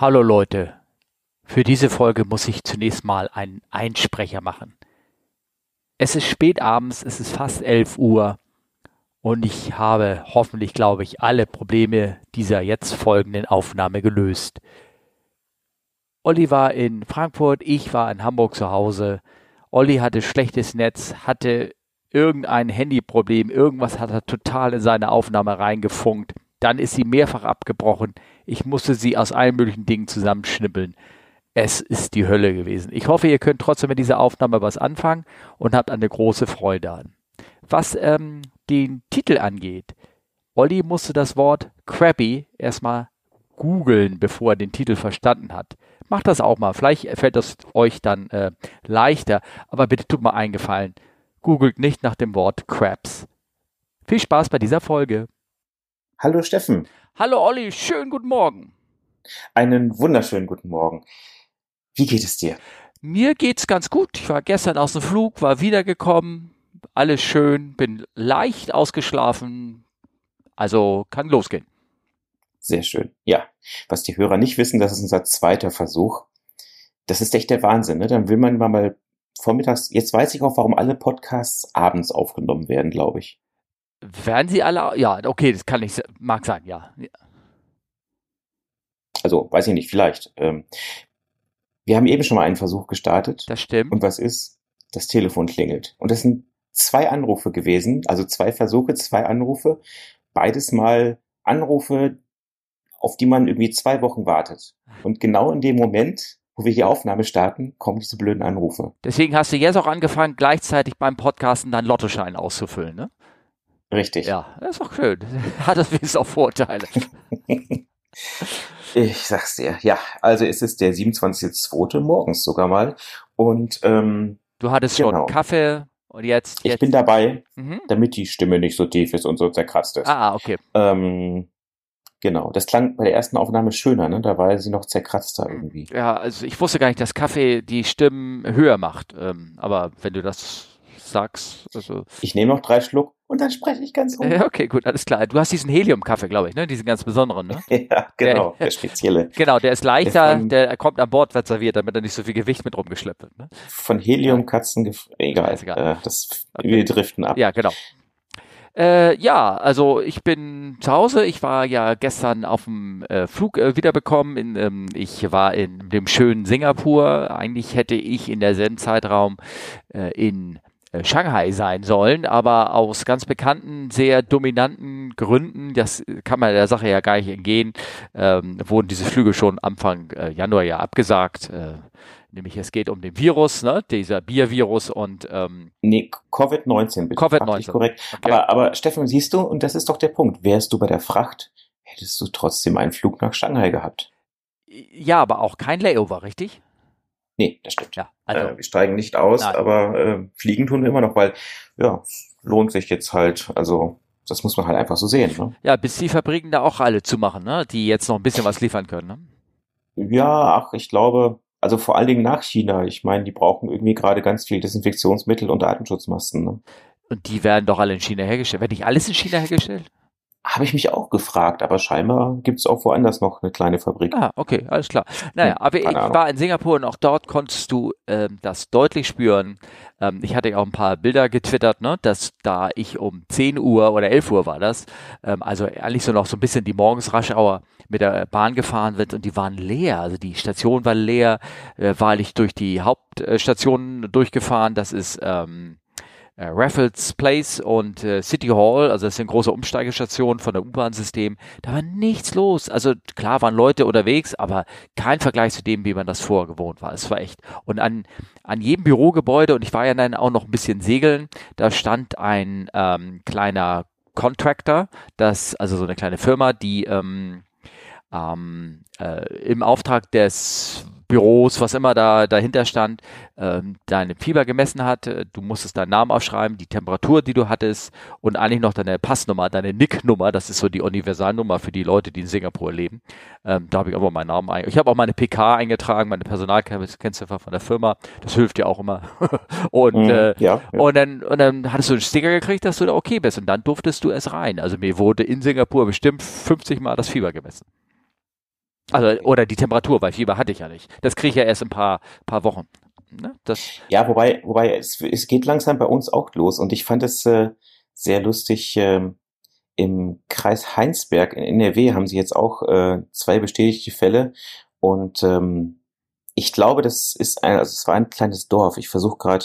Hallo Leute, für diese Folge muss ich zunächst mal einen Einsprecher machen. Es ist spät abends, es ist fast 11 Uhr und ich habe hoffentlich, glaube ich, alle Probleme dieser jetzt folgenden Aufnahme gelöst. Olli war in Frankfurt, ich war in Hamburg zu Hause. Olli hatte schlechtes Netz, hatte irgendein Handyproblem, irgendwas hat er total in seine Aufnahme reingefunkt. Dann ist sie mehrfach abgebrochen. Ich musste sie aus allen möglichen Dingen zusammenschnippeln. Es ist die Hölle gewesen. Ich hoffe, ihr könnt trotzdem mit dieser Aufnahme was anfangen und habt eine große Freude an. Was ähm, den Titel angeht, Olli musste das Wort crappy erstmal googeln, bevor er den Titel verstanden hat. Macht das auch mal. Vielleicht fällt das euch dann äh, leichter. Aber bitte tut mal eingefallen. Googelt nicht nach dem Wort Crabs. Viel Spaß bei dieser Folge. Hallo Steffen. Hallo Olli, schönen guten Morgen. Einen wunderschönen guten Morgen. Wie geht es dir? Mir geht's ganz gut. Ich war gestern aus dem Flug, war wiedergekommen, alles schön, bin leicht ausgeschlafen, also kann losgehen. Sehr schön. Ja, was die Hörer nicht wissen, das ist unser zweiter Versuch. Das ist echt der Wahnsinn. Ne? Dann will man mal vormittags, jetzt weiß ich auch, warum alle Podcasts abends aufgenommen werden, glaube ich. Werden sie alle, ja, okay, das kann ich, mag sein, ja. Also, weiß ich nicht, vielleicht. Ähm, wir haben eben schon mal einen Versuch gestartet. Das stimmt. Und was ist? Das Telefon klingelt. Und das sind zwei Anrufe gewesen, also zwei Versuche, zwei Anrufe. Beides mal Anrufe, auf die man irgendwie zwei Wochen wartet. Und genau in dem Moment, wo wir die Aufnahme starten, kommen diese blöden Anrufe. Deswegen hast du jetzt auch angefangen, gleichzeitig beim Podcasten deinen Lottoschein auszufüllen, ne? Richtig. Ja, das ist auch schön. Hat das wenigstens auch Vorteile. ich sag's dir. Ja, also es ist der 27.2. morgens sogar mal. Und ähm, du hattest genau. schon Kaffee und jetzt, jetzt. Ich bin dabei, mhm. damit die Stimme nicht so tief ist und so zerkratzt ist. Ah, okay. Ähm, Genau, das klang bei der ersten Aufnahme schöner, ne? Da war sie noch zerkratzter irgendwie. Ja, also ich wusste gar nicht, dass Kaffee die Stimmen höher macht. Ähm, aber wenn du das sagst, also. Ich nehme noch drei Schluck und dann spreche ich ganz ruhig. okay, gut, alles klar. Du hast diesen Helium-Kaffee, glaube ich, ne? Diesen ganz besonderen, ne? ja, genau, der, der, spezielle. Genau, der ist leichter, der, von, der, kommt an Bord, wird serviert, damit er nicht so viel Gewicht mit rumgeschleppt wird. Ne? Von Heliumkatzen, egal, egal. Äh, das, okay. wir driften ab. Ja, genau. Äh, ja, also ich bin zu Hause. Ich war ja gestern auf dem äh, Flug äh, wiederbekommen. In, ähm, ich war in dem schönen Singapur. Eigentlich hätte ich in derselben Zeitraum äh, in äh, Shanghai sein sollen, aber aus ganz bekannten, sehr dominanten Gründen, das kann man der Sache ja gar nicht entgehen, ähm, wurden diese Flüge schon Anfang äh, Januar ja abgesagt. Äh, Nämlich es geht um den Virus, ne? dieser Biervirus und ähm, Nee, Covid-19 bitte. Covid-19. Korrekt. Okay. Aber, aber Steffen, siehst du, und das ist doch der Punkt, wärst du bei der Fracht, hättest du trotzdem einen Flug nach Shanghai gehabt. Ja, aber auch kein Layover, richtig? Nee, das stimmt. Ja, also, äh, wir steigen nicht aus, nein. aber äh, fliegen tun wir immer noch, weil ja, lohnt sich jetzt halt, also das muss man halt einfach so sehen. Ne? Ja, bis die Fabriken da auch alle zumachen, ne? die jetzt noch ein bisschen was liefern können. Ne? Ja, ach, ich glaube, also vor allen Dingen nach China. Ich meine, die brauchen irgendwie gerade ganz viel Desinfektionsmittel und Atemschutzmasken. Ne? Und die werden doch alle in China hergestellt. Wird nicht alles in China hergestellt? Habe ich mich auch gefragt, aber scheinbar gibt es auch woanders noch eine kleine Fabrik. Ah, okay, alles klar. Naja, hm, aber ich Ahnung. war in Singapur und auch dort konntest du ähm, das deutlich spüren. Ähm, ich hatte ja auch ein paar Bilder getwittert, ne, dass da ich um 10 Uhr oder 11 Uhr war das, ähm, also eigentlich so noch so ein bisschen die Morgensraschauer mit der Bahn gefahren wird und die waren leer. Also die Station war leer, äh, war ich durch die Hauptstation durchgefahren. Das ist ähm, äh, Raffles Place und äh, City Hall, also das sind große Umsteigestationen von der U-Bahn-System, da war nichts los. Also klar waren Leute unterwegs, aber kein Vergleich zu dem, wie man das vorher gewohnt war. Es war echt. Und an, an jedem Bürogebäude, und ich war ja dann auch noch ein bisschen segeln, da stand ein ähm, kleiner Contractor, das, also so eine kleine Firma, die ähm, ähm, äh, im Auftrag des Büros, was immer da dahinter stand, ähm, deine Fieber gemessen hat. Äh, du musstest deinen Namen aufschreiben, die Temperatur, die du hattest und eigentlich noch deine Passnummer, deine NIC-Nummer. Das ist so die Universalnummer für die Leute, die in Singapur leben. Ähm, da habe ich aber meinen Namen eingetragen. Ich habe auch meine PK eingetragen, meine Personalkennziffer von der Firma. Das hilft dir auch immer. und, mhm, äh, ja, ja. und dann und dann hattest du einen Sticker gekriegt, dass du da okay bist und dann durftest du es rein. Also mir wurde in Singapur bestimmt 50 Mal das Fieber gemessen. Also, oder die Temperatur, weil Fieber hatte ich ja nicht. Das kriege ich ja erst in ein paar, paar Wochen. Ne? Das ja, wobei, wobei es, es geht langsam bei uns auch los und ich fand es äh, sehr lustig. Äh, Im Kreis Heinsberg in NRW haben sie jetzt auch äh, zwei bestätigte Fälle und ähm, ich glaube, das ist ein, also es war ein kleines Dorf. Ich versuche gerade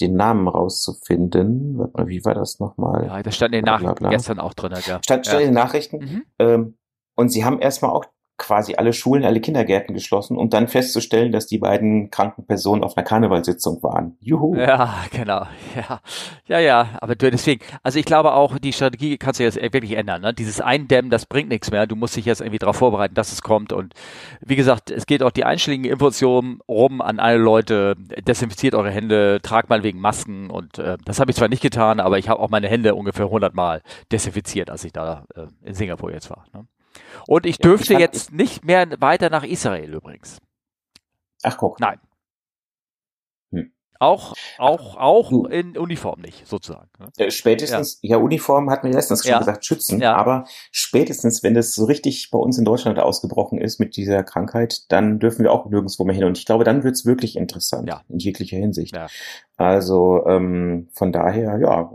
den Namen rauszufinden. Warte mal, wie war das nochmal? Ja, das stand in den Nachrichten gestern auch drin. Ja. Stand, stand ja. in den Nachrichten. Mhm. Ähm, und sie haben erstmal auch quasi alle Schulen, alle Kindergärten geschlossen, um dann festzustellen, dass die beiden kranken Personen auf einer Karnevalssitzung waren. Juhu. Ja, genau. Ja, ja, ja. Aber deswegen, also ich glaube auch, die Strategie kannst du jetzt wirklich ändern. Ne? Dieses Eindämmen, das bringt nichts mehr. Du musst dich jetzt irgendwie darauf vorbereiten, dass es kommt. Und wie gesagt, es geht auch die einschlägigen Informationen rum an alle Leute. Desinfiziert eure Hände, tragt mal wegen Masken. Und äh, das habe ich zwar nicht getan, aber ich habe auch meine Hände ungefähr 100 Mal desinfiziert, als ich da äh, in Singapur jetzt war. Ne? Und ich dürfte ja, ich jetzt nicht mehr weiter nach Israel übrigens. Ach guck. Nein. Auch, auch, auch du. in Uniform nicht, sozusagen. Ne? Spätestens, ja. ja, Uniform hat mir letztens schon ja. gesagt, schützen, ja. aber spätestens, wenn das so richtig bei uns in Deutschland ausgebrochen ist mit dieser Krankheit, dann dürfen wir auch nirgendwo mehr hin. Und ich glaube, dann wird's wirklich interessant, ja. in jeglicher Hinsicht. Ja. Also ähm, von daher, ja,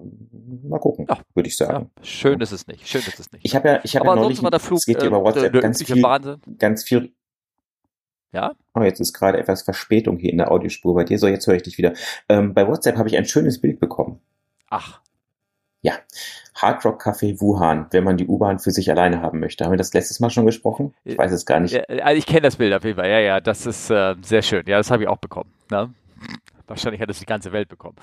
mal gucken, ja. würde ich sagen. Ja, schön ist es nicht. Schön ist es nicht. Ich habe ja, ich habe ja neulich, war der Flug, es geht äh, über WhatsApp ganz viel, Wahnsinn. ganz viel. Ja. Oh, jetzt ist gerade etwas Verspätung hier in der Audiospur bei dir. So, jetzt höre ich dich wieder. Ähm, bei WhatsApp habe ich ein schönes Bild bekommen. Ach. Ja. Hard Rock Café Wuhan, wenn man die U-Bahn für sich alleine haben möchte. Haben wir das letztes Mal schon gesprochen? Ich weiß es gar nicht. Ja, also ich kenne das Bild auf jeden Fall. Ja, ja, das ist äh, sehr schön. Ja, das habe ich auch bekommen. Ne? Wahrscheinlich hat es die ganze Welt bekommen.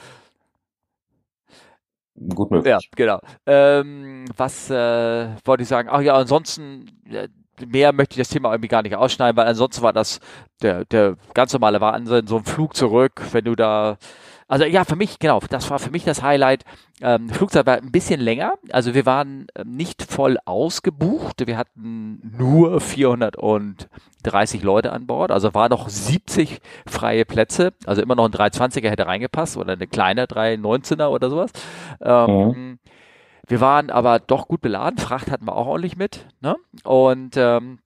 Gut möglich. Ja, genau. Ähm, was äh, wollte ich sagen? Ach ja, ansonsten, äh, mehr möchte ich das Thema irgendwie gar nicht ausschneiden, weil ansonsten war das der, der ganz normale Wahnsinn, so ein Flug zurück, wenn du da also ja, für mich, genau, das war für mich das Highlight. Ähm, Flugzeit war ein bisschen länger. Also wir waren ähm, nicht voll ausgebucht. Wir hatten nur 430 Leute an Bord. Also war noch 70 freie Plätze. Also immer noch ein 320er hätte reingepasst oder eine kleine 319er oder sowas. Ähm, mhm. Wir waren aber doch gut beladen. Fracht hatten wir auch ordentlich mit. Ne? Und ähm,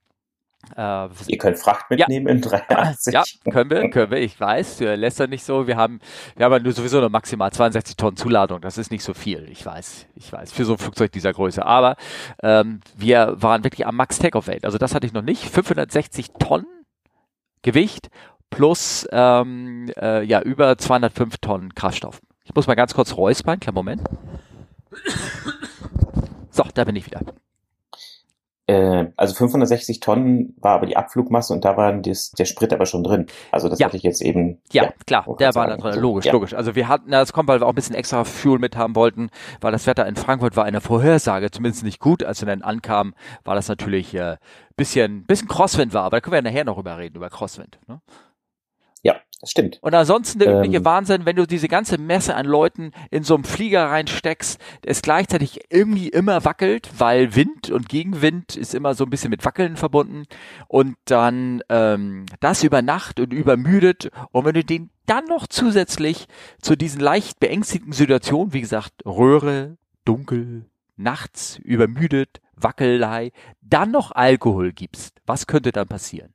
äh, Ihr könnt Fracht mitnehmen ja. in 83. Ja, können wir, können wir. Ich weiß, lässt er nicht so. Wir haben, wir haben ja nur sowieso nur maximal 62 Tonnen Zuladung. Das ist nicht so viel. Ich weiß, ich weiß, für so ein Flugzeug dieser Größe. Aber ähm, wir waren wirklich am Max Takeoff Weight. Also das hatte ich noch nicht. 560 Tonnen Gewicht plus ähm, äh, ja über 205 Tonnen Kraftstoff. Ich muss mal ganz kurz räuspern. Kleinen Moment. So, da bin ich wieder. Äh, also 560 Tonnen war aber die Abflugmasse und da war das, der Sprit aber schon drin. Also das ja. hatte ich jetzt eben. Ja, ja klar, der war da drin. Logisch, ja. logisch. Also wir hatten, das kommt, weil wir auch ein bisschen extra Fuel mit haben wollten, weil das Wetter in Frankfurt war eine Vorhersage, zumindest nicht gut. Als wir dann ankamen, war das natürlich äh, bisschen, bisschen Crosswind war, aber da können wir ja nachher noch drüber reden, über Crosswind. Ne? Das stimmt. Und ansonsten der übliche ähm, Wahnsinn, wenn du diese ganze Messe an Leuten in so einen Flieger reinsteckst, es gleichzeitig irgendwie immer wackelt, weil Wind und Gegenwind ist immer so ein bisschen mit Wackeln verbunden und dann ähm, das über Nacht und übermüdet und wenn du den dann noch zusätzlich zu diesen leicht beängstigten Situationen, wie gesagt, Röhre, dunkel, nachts, übermüdet, Wackelei, dann noch Alkohol gibst, was könnte dann passieren?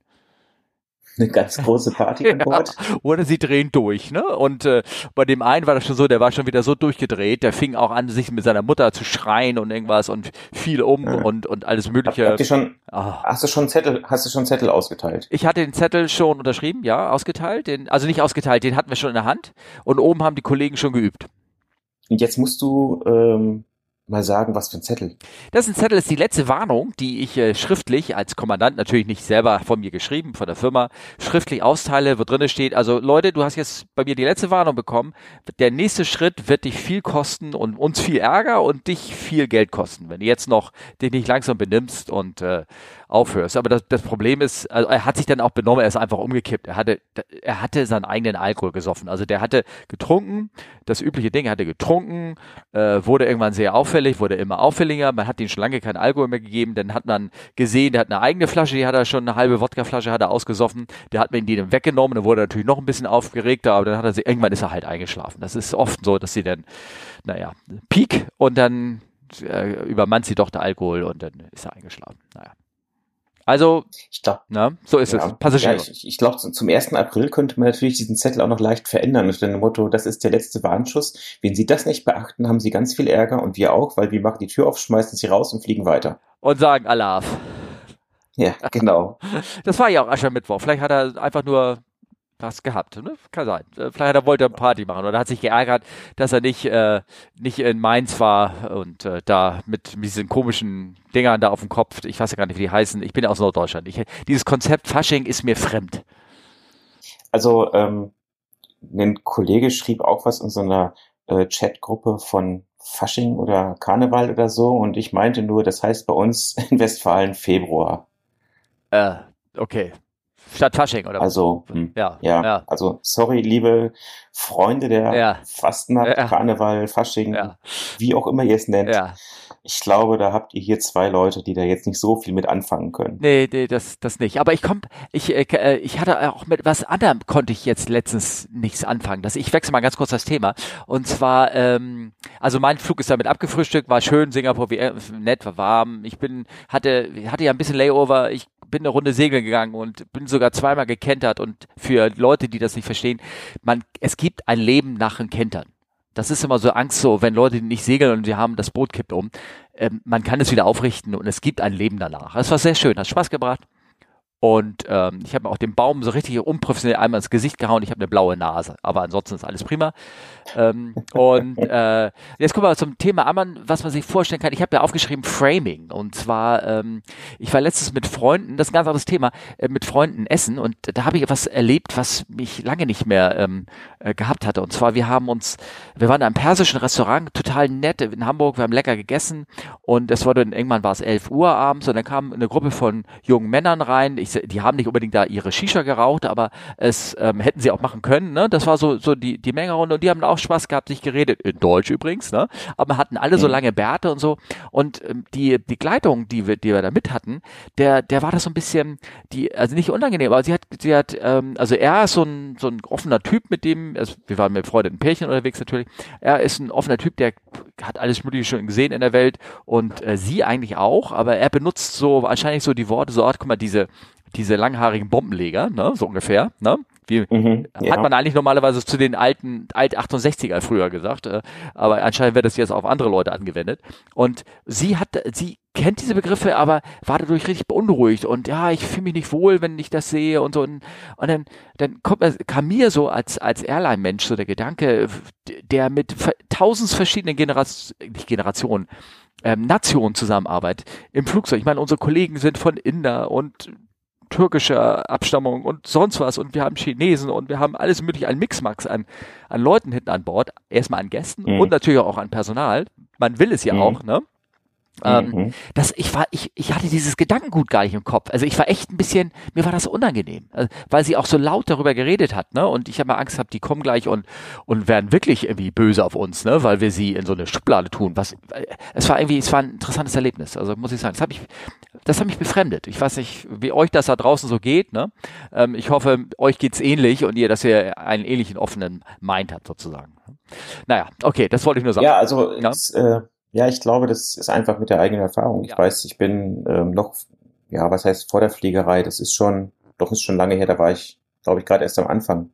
Eine ganz große Party an Bord. Ja, oder sie drehen durch, ne? Und äh, bei dem einen war das schon so, der war schon wieder so durchgedreht, der fing auch an, sich mit seiner Mutter zu schreien und irgendwas und fiel um ja. und und alles mögliche. Habt ihr schon, oh. Hast du schon Zettel, hast du schon Zettel ausgeteilt? Ich hatte den Zettel schon unterschrieben, ja, ausgeteilt, den, also nicht ausgeteilt, den hatten wir schon in der Hand und oben haben die Kollegen schon geübt. Und jetzt musst du ähm, mal sagen, was für ein Zettel? Das ist ein Zettel, ist die letzte Warnung, die ich äh, schriftlich als Kommandant natürlich nicht selber von mir geschrieben, von der Firma, schriftlich austeile, wo drinne steht, also Leute, du hast jetzt bei mir die letzte Warnung bekommen. Der nächste Schritt wird dich viel kosten und uns viel Ärger und dich viel Geld kosten, wenn du jetzt noch dich nicht langsam benimmst und äh, aufhörst. Aber das, das Problem ist, also er hat sich dann auch benommen, er ist einfach umgekippt. Er hatte, er hatte seinen eigenen Alkohol gesoffen. Also der hatte getrunken, das übliche Ding, er hatte getrunken, äh, wurde irgendwann sehr auffällig, wurde immer auffälliger. Man hat ihm schon lange keinen Alkohol mehr gegeben. Dann hat man gesehen, der hat eine eigene Flasche, die hat er schon, eine halbe Wodkaflasche hat er ausgesoffen. Der hat mir die dann weggenommen, dann wurde er natürlich noch ein bisschen aufgeregter, aber dann hat er sich, irgendwann ist er halt eingeschlafen. Das ist oft so, dass sie dann, naja, Peak und dann äh, übermannt sie doch der Alkohol und dann ist er eingeschlafen. Naja. Also, ich glaube, ne, so ist ja, es. Passagiere. Ja, ich, ich glaube, zum 1. April könnte man natürlich diesen Zettel auch noch leicht verändern unter dem Motto, das ist der letzte Warnschuss. Wenn Sie das nicht beachten, haben Sie ganz viel Ärger und wir auch, weil wir machen die Tür auf, schmeißen Sie raus und fliegen weiter. Und sagen Alaf. Ja, genau. Das war ja auch Aschermittwoch. Vielleicht hat er einfach nur was gehabt. Ne? Kann sein. Äh, vielleicht hat er wollte eine Party machen oder hat sich geärgert, dass er nicht, äh, nicht in Mainz war und äh, da mit, mit diesen komischen Dingern da auf dem Kopf. Ich weiß ja gar nicht, wie die heißen. Ich bin aus Norddeutschland. Ich, dieses Konzept Fasching ist mir fremd. Also ähm, ein Kollege schrieb auch was in so einer äh, Chatgruppe von Fasching oder Karneval oder so und ich meinte nur, das heißt bei uns in Westfalen Februar. Äh, okay. Statt Fasching, oder? Also, hm, ja, ja, ja, also sorry, liebe Freunde der ja. Fastnacht, ja. Karneval, Fasching, ja. wie auch immer ihr es nennt. Ja. Ich glaube, da habt ihr hier zwei Leute, die da jetzt nicht so viel mit anfangen können. Nee, nee, das, das nicht. Aber ich komm, ich, äh, äh ich hatte auch mit was anderem konnte ich jetzt letztens nichts anfangen. Das, ich wechsle mal ganz kurz das Thema. Und zwar, ähm, also mein Flug ist damit abgefrühstückt, war schön, Singapur, wie, äh, nett, war warm. Ich bin, hatte, hatte ja ein bisschen Layover. Ich bin eine Runde segeln gegangen und bin sogar zweimal gekentert und für Leute, die das nicht verstehen, man, es gibt ein Leben nach dem Kentern. Das ist immer so Angst so, wenn Leute nicht segeln und die haben das Boot kippt um. Ähm, man kann es wieder aufrichten und es gibt ein Leben danach. Das war sehr schön, hat Spaß gebracht. Und ähm, ich habe mir auch den Baum so richtig unprofessionell einmal ins Gesicht gehauen. Ich habe eine blaue Nase, aber ansonsten ist alles prima. Ähm, und äh, jetzt kommen wir zum Thema Ammann, was man sich vorstellen kann. Ich habe ja aufgeschrieben Framing. Und zwar, ähm, ich war letztens mit Freunden, das ist ein ganz anderes Thema, äh, mit Freunden essen. Und da habe ich etwas erlebt, was mich lange nicht mehr ähm, äh, gehabt hatte. Und zwar, wir haben uns, wir waren in einem persischen Restaurant, total nett in Hamburg, wir haben lecker gegessen. Und es wurde, irgendwann war es 11 Uhr abends und dann kam eine Gruppe von jungen Männern rein. Ich, die haben nicht unbedingt da ihre Shisha geraucht, aber es ähm, hätten sie auch machen können. Ne? Das war so, so die, die Menge und die haben auch Spaß gehabt, sich geredet, in Deutsch übrigens, ne? aber hatten alle so mhm. lange Bärte und so. Und ähm, die Begleitung, die wir, die wir da mit hatten, der, der war das so ein bisschen, die, also nicht unangenehm, aber sie hat, sie hat, ähm, also er ist so ein, so ein offener Typ, mit dem, also wir waren mit befreundeten Pärchen unterwegs natürlich, er ist ein offener Typ, der hat alles Mögliche schon gesehen in der Welt und äh, sie eigentlich auch, aber er benutzt so wahrscheinlich so die Worte so, ach, guck mal, diese, diese langhaarigen Bombenleger, ne, so ungefähr, ne? Wie mhm, ja. hat man eigentlich normalerweise zu den alten Alt 68er früher gesagt, äh, aber anscheinend wird das jetzt auf andere Leute angewendet. Und sie hat, sie kennt diese Begriffe, aber war dadurch richtig beunruhigt und ja, ich fühle mich nicht wohl, wenn ich das sehe und so. Und, und dann, dann kommt, kam mir so als, als Airline-Mensch so der Gedanke, der mit tausend verschiedenen Generationen, nicht Generationen, ähm, Nationen zusammenarbeitet im Flugzeug. Ich meine, unsere Kollegen sind von Inder und türkischer Abstammung und sonst was und wir haben Chinesen und wir haben alles mögliche, ein Mixmax an, an Leuten hinten an Bord, erstmal an Gästen mhm. und natürlich auch an Personal. Man will es ja mhm. auch, ne? Ähm, mhm. das, ich war, ich, ich hatte dieses Gedankengut gar nicht im Kopf. Also ich war echt ein bisschen, mir war das unangenehm, also, weil sie auch so laut darüber geredet hat, ne? Und ich habe mal Angst gehabt, die kommen gleich und und werden wirklich irgendwie böse auf uns, ne? Weil wir sie in so eine Schublade tun. Was, es war irgendwie, es war ein interessantes Erlebnis. Also muss ich sagen, das hat mich, das hat mich befremdet. Ich weiß nicht, wie euch das da draußen so geht, ne? Ähm, ich hoffe, euch geht's ähnlich und ihr, dass ihr einen ähnlichen offenen Mind habt sozusagen. Naja, okay, das wollte ich nur sagen. Ja, also ja? Es, äh ja, ich glaube, das ist einfach mit der eigenen Erfahrung. Ich weiß, ich bin ähm, noch, ja, was heißt vor der Fliegerei? Das ist schon, doch ist schon lange her. Da war ich, glaube ich, gerade erst am Anfang.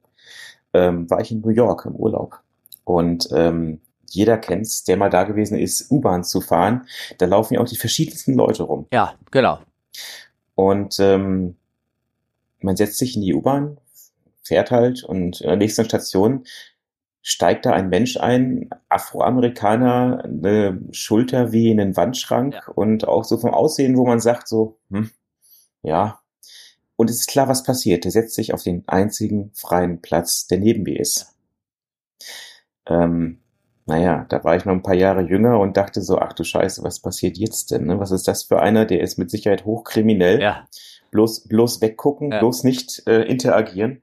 Ähm, war ich in New York im Urlaub und ähm, jeder kennt's, der mal da gewesen ist, U-Bahn zu fahren. Da laufen ja auch die verschiedensten Leute rum. Ja, genau. Und ähm, man setzt sich in die U-Bahn, fährt halt und in der nächsten Station steigt da ein Mensch ein, Afroamerikaner, eine Schulter wie in den Wandschrank ja. und auch so vom Aussehen, wo man sagt so, hm, ja. Und es ist klar, was passiert. Der setzt sich auf den einzigen freien Platz, der neben mir ist. Ähm, naja, da war ich noch ein paar Jahre jünger und dachte so, ach du Scheiße, was passiert jetzt denn? Ne? Was ist das für einer? Der ist mit Sicherheit hochkriminell. Ja. Bloß, bloß weggucken, ja. bloß nicht äh, interagieren.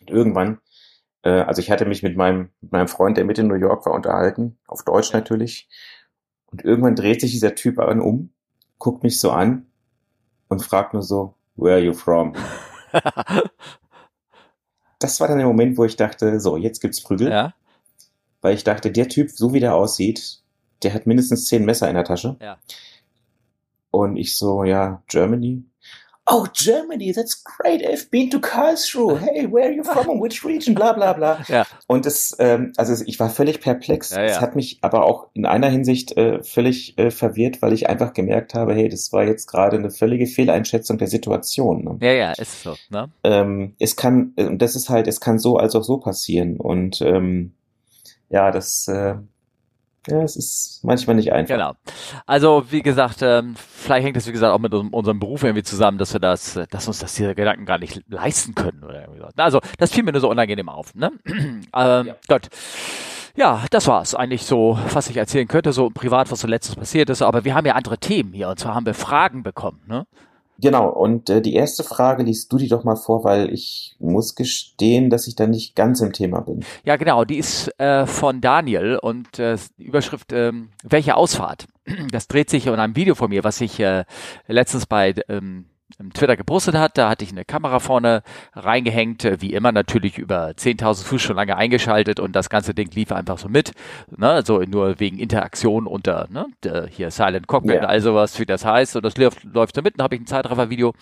Und irgendwann äh, also ich hatte mich mit meinem, mit meinem Freund, der mit in New York war, unterhalten, auf Deutsch natürlich. Und irgendwann dreht sich dieser Typ an um, guckt mich so an und fragt nur so, where are you from? das war dann der Moment, wo ich dachte, so, jetzt gibt's Prügel. Ja. Weil ich dachte, der Typ, so wie der aussieht, der hat mindestens zehn Messer in der Tasche. Ja. Und ich so, ja, Germany. oh, Germany, that's great, I've been to Karlsruhe, hey, where are you from, and which region, bla bla bla. Ja. Und das, ähm, also ich war völlig perplex. Ja, ja. Es hat mich aber auch in einer Hinsicht äh, völlig äh, verwirrt, weil ich einfach gemerkt habe, hey, das war jetzt gerade eine völlige Fehleinschätzung der Situation. Ne? Ja, ja, ist so. Ne? Ähm, es kann, und das ist halt, es kann so als auch so passieren. Und ähm, ja, das äh, ja, es ist manchmal nicht einfach. Genau. Also wie gesagt, ähm, vielleicht hängt es wie gesagt auch mit unserem Beruf irgendwie zusammen, dass wir das, dass uns das diese Gedanken gar nicht leisten können oder irgendwie so. Also das fiel mir nur so unangenehm auf. Ne? ähm, ja. Gott. Ja, das war's eigentlich so, was ich erzählen könnte, so privat, was so letztes passiert ist. Aber wir haben ja andere Themen hier und zwar haben wir Fragen bekommen. Ne? Genau, und äh, die erste Frage liest du die doch mal vor, weil ich muss gestehen, dass ich da nicht ganz im Thema bin. Ja, genau, die ist äh, von Daniel und äh, Überschrift, ähm, welche Ausfahrt? Das dreht sich um ein Video von mir, was ich äh, letztens bei ähm, Twitter gepostet hat. Da hatte ich eine Kamera vorne reingehängt, äh, wie immer natürlich über 10.000 Fuß schon lange eingeschaltet und das ganze Ding lief einfach so mit. Ne? Also nur wegen Interaktion unter ne? hier Silent Cockpit ja. und all sowas, wie das heißt. Und das läuft, läuft so mit. Dann habe ich ein Zeitraffer-Video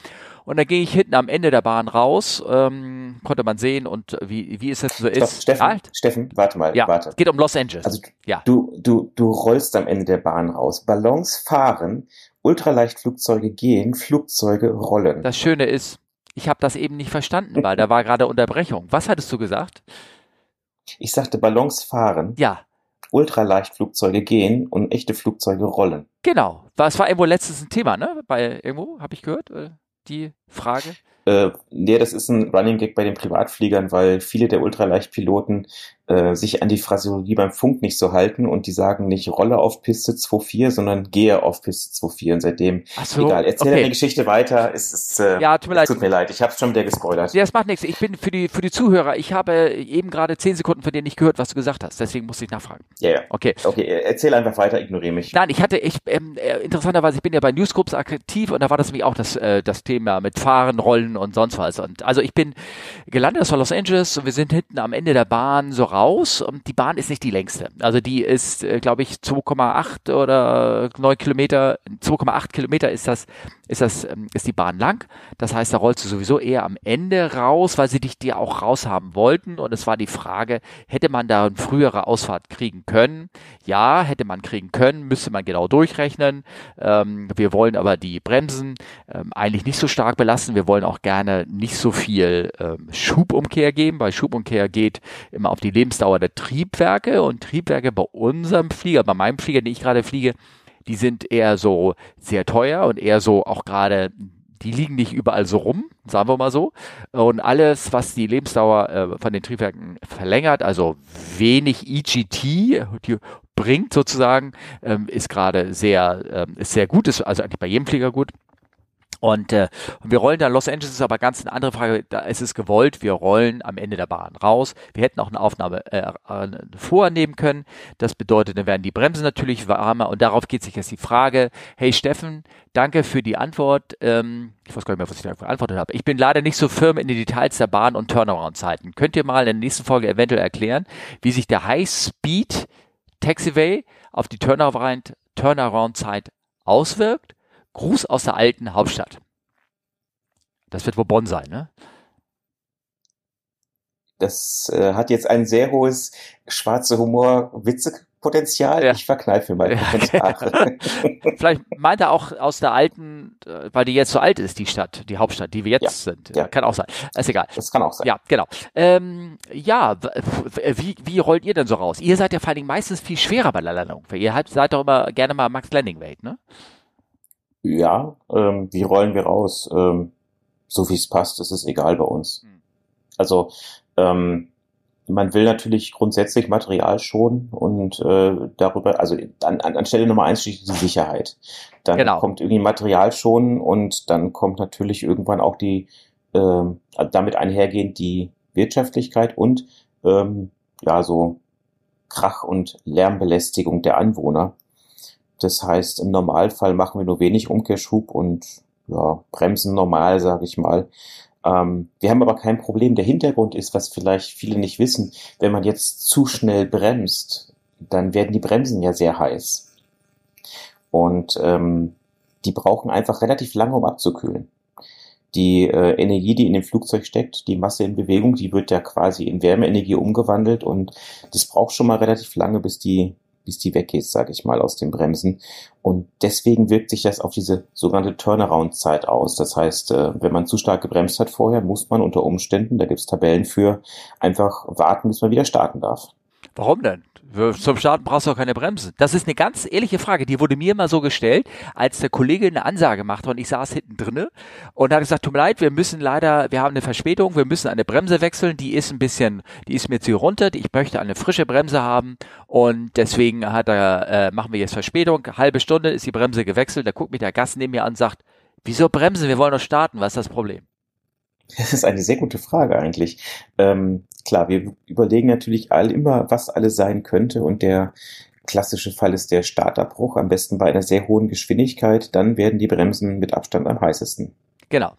und dann gehe ich hinten am Ende der Bahn raus, ähm, konnte man sehen und wie, wie es jetzt so ist. Steffen, halt. Steffen, warte mal, ja, warte. Es geht um Los Angeles. Also ja. du, du, du rollst am Ende der Bahn raus. Ballons fahren Ultraleichtflugzeuge gehen, Flugzeuge rollen. Das Schöne ist, ich habe das eben nicht verstanden, weil da war gerade Unterbrechung. Was hattest du gesagt? Ich sagte Ballons fahren. Ja. Ultraleichtflugzeuge gehen und echte Flugzeuge rollen. Genau. Das war irgendwo letztens ein Thema, ne? Bei irgendwo, habe ich gehört, äh, die Frage. Äh, nee, das ist ein Running Gag bei den Privatfliegern, weil viele der Ultraleichtpiloten äh, sich an die Phraseologie beim Funk nicht so halten und die sagen nicht Rolle auf Piste 2.4, sondern gehe auf Piste 2.4 und seitdem, so, egal, erzähl okay. deine Geschichte weiter, es ist, äh, ja, tut mir, leid. tut mir leid, ich habe schon wieder gespoilert. Ja, das macht nichts, ich bin für die, für die Zuhörer, ich habe eben gerade zehn Sekunden von dir nicht gehört, was du gesagt hast, deswegen musste ich nachfragen. Ja, ja. Okay. Okay, erzähl einfach weiter, ignoriere mich. Nein, ich hatte, ich, ähm, äh, interessanterweise, ich bin ja bei Newsgroups aktiv und da war das nämlich auch das, äh, das Thema mit Fahren, Rollen und sonst was und also ich bin gelandet, das war Los Angeles und wir sind hinten am Ende der Bahn so raus und die Bahn ist nicht die längste. Also die ist, äh, glaube ich, 2,8 oder 9 Kilometer, 2,8 Kilometer ist das, ist das, ähm, ist die Bahn lang. Das heißt, da rollst du sowieso eher am Ende raus, weil sie dich dir auch raushaben wollten. Und es war die Frage, hätte man da eine frühere Ausfahrt kriegen können? Ja, hätte man kriegen können, müsste man genau durchrechnen. Ähm, wir wollen aber die Bremsen ähm, eigentlich nicht so stark belasten. Wir wollen auch gerne nicht so viel ähm, Schubumkehr geben, weil Schubumkehr geht immer auf die Lebensdauer der Trieb Triebwerke und Triebwerke bei unserem Flieger, bei meinem Flieger, den ich gerade fliege, die sind eher so sehr teuer und eher so auch gerade, die liegen nicht überall so rum, sagen wir mal so. Und alles, was die Lebensdauer äh, von den Triebwerken verlängert, also wenig EGT, die bringt sozusagen, ähm, ist gerade sehr, ähm, ist sehr gut, ist also eigentlich bei jedem Flieger gut. Und, äh, wir rollen da, Los Angeles ist aber ganz eine andere Frage, da ist es gewollt, wir rollen am Ende der Bahn raus. Wir hätten auch eine Aufnahme äh, vornehmen können. Das bedeutet, dann werden die Bremsen natürlich warmer und darauf geht sich jetzt die Frage, hey Steffen, danke für die Antwort. Ähm, ich weiß gar nicht mehr, was ich da geantwortet habe. Ich bin leider nicht so firm in den Details der Bahn und Turnaround-Zeiten. Könnt ihr mal in der nächsten Folge eventuell erklären, wie sich der High-Speed Taxiway auf die Turnaround-Zeit auswirkt? Gruß aus der alten Hauptstadt. Das wird wohl Bonn sein, ne? Das äh, hat jetzt ein sehr hohes schwarze Humor-Witze-Potenzial. Ja. Ich verkneife mal Kommentare. Vielleicht meint er auch aus der alten, äh, weil die jetzt so alt ist, die Stadt, die Hauptstadt, die wir jetzt ja. sind. Ja. Kann auch sein. Ist egal. Das kann auch sein. Ja, genau. Ähm, ja, wie, wie rollt ihr denn so raus? Ihr seid ja vor allen Dingen meistens viel schwerer bei der Landung. Ihr seid doch immer gerne mal Max Landing Weight, ne? Ja, ähm, wie rollen wir raus? Ähm, so wie es passt, ist es egal bei uns. Hm. Also ähm, man will natürlich grundsätzlich Material schonen und äh, darüber, also an, an Stelle Nummer eins steht die Sicherheit. Dann genau. kommt irgendwie Material schonen und dann kommt natürlich irgendwann auch die äh, damit einhergehend die Wirtschaftlichkeit und ähm, ja so Krach und Lärmbelästigung der Anwohner. Das heißt, im Normalfall machen wir nur wenig Umkehrschub und ja, bremsen normal, sage ich mal. Ähm, wir haben aber kein Problem. Der Hintergrund ist, was vielleicht viele nicht wissen, wenn man jetzt zu schnell bremst, dann werden die Bremsen ja sehr heiß. Und ähm, die brauchen einfach relativ lange, um abzukühlen. die äh, Energie, die in dem Flugzeug steckt, die Masse in Bewegung, die wird ja quasi in Wärmeenergie umgewandelt und das braucht schon mal relativ lange, bis die bis die weggeht, sage ich mal, aus den Bremsen. Und deswegen wirkt sich das auf diese sogenannte Turnaround-Zeit aus. Das heißt, äh, wenn man zu stark gebremst hat vorher, muss man unter Umständen, da gibt es Tabellen für, einfach warten, bis man wieder starten darf. Warum denn? Zum Starten brauchst du auch keine Bremse. Das ist eine ganz ehrliche Frage. Die wurde mir mal so gestellt, als der Kollege eine Ansage machte und ich saß hinten drinne und hat gesagt, tut mir leid, wir müssen leider, wir haben eine Verspätung, wir müssen eine Bremse wechseln, die ist ein bisschen, die ist mir zu runter, ich möchte eine frische Bremse haben und deswegen hat er, äh, machen wir jetzt Verspätung. Halbe Stunde ist die Bremse gewechselt, da guckt mich der Gast neben mir an und sagt, wieso bremsen? Wir wollen doch starten, was ist das Problem? Das ist eine sehr gute Frage eigentlich. Ähm, klar, wir überlegen natürlich all, immer, was alles sein könnte und der klassische Fall ist der Starterbruch, am besten bei einer sehr hohen Geschwindigkeit, dann werden die Bremsen mit Abstand am heißesten. Genau.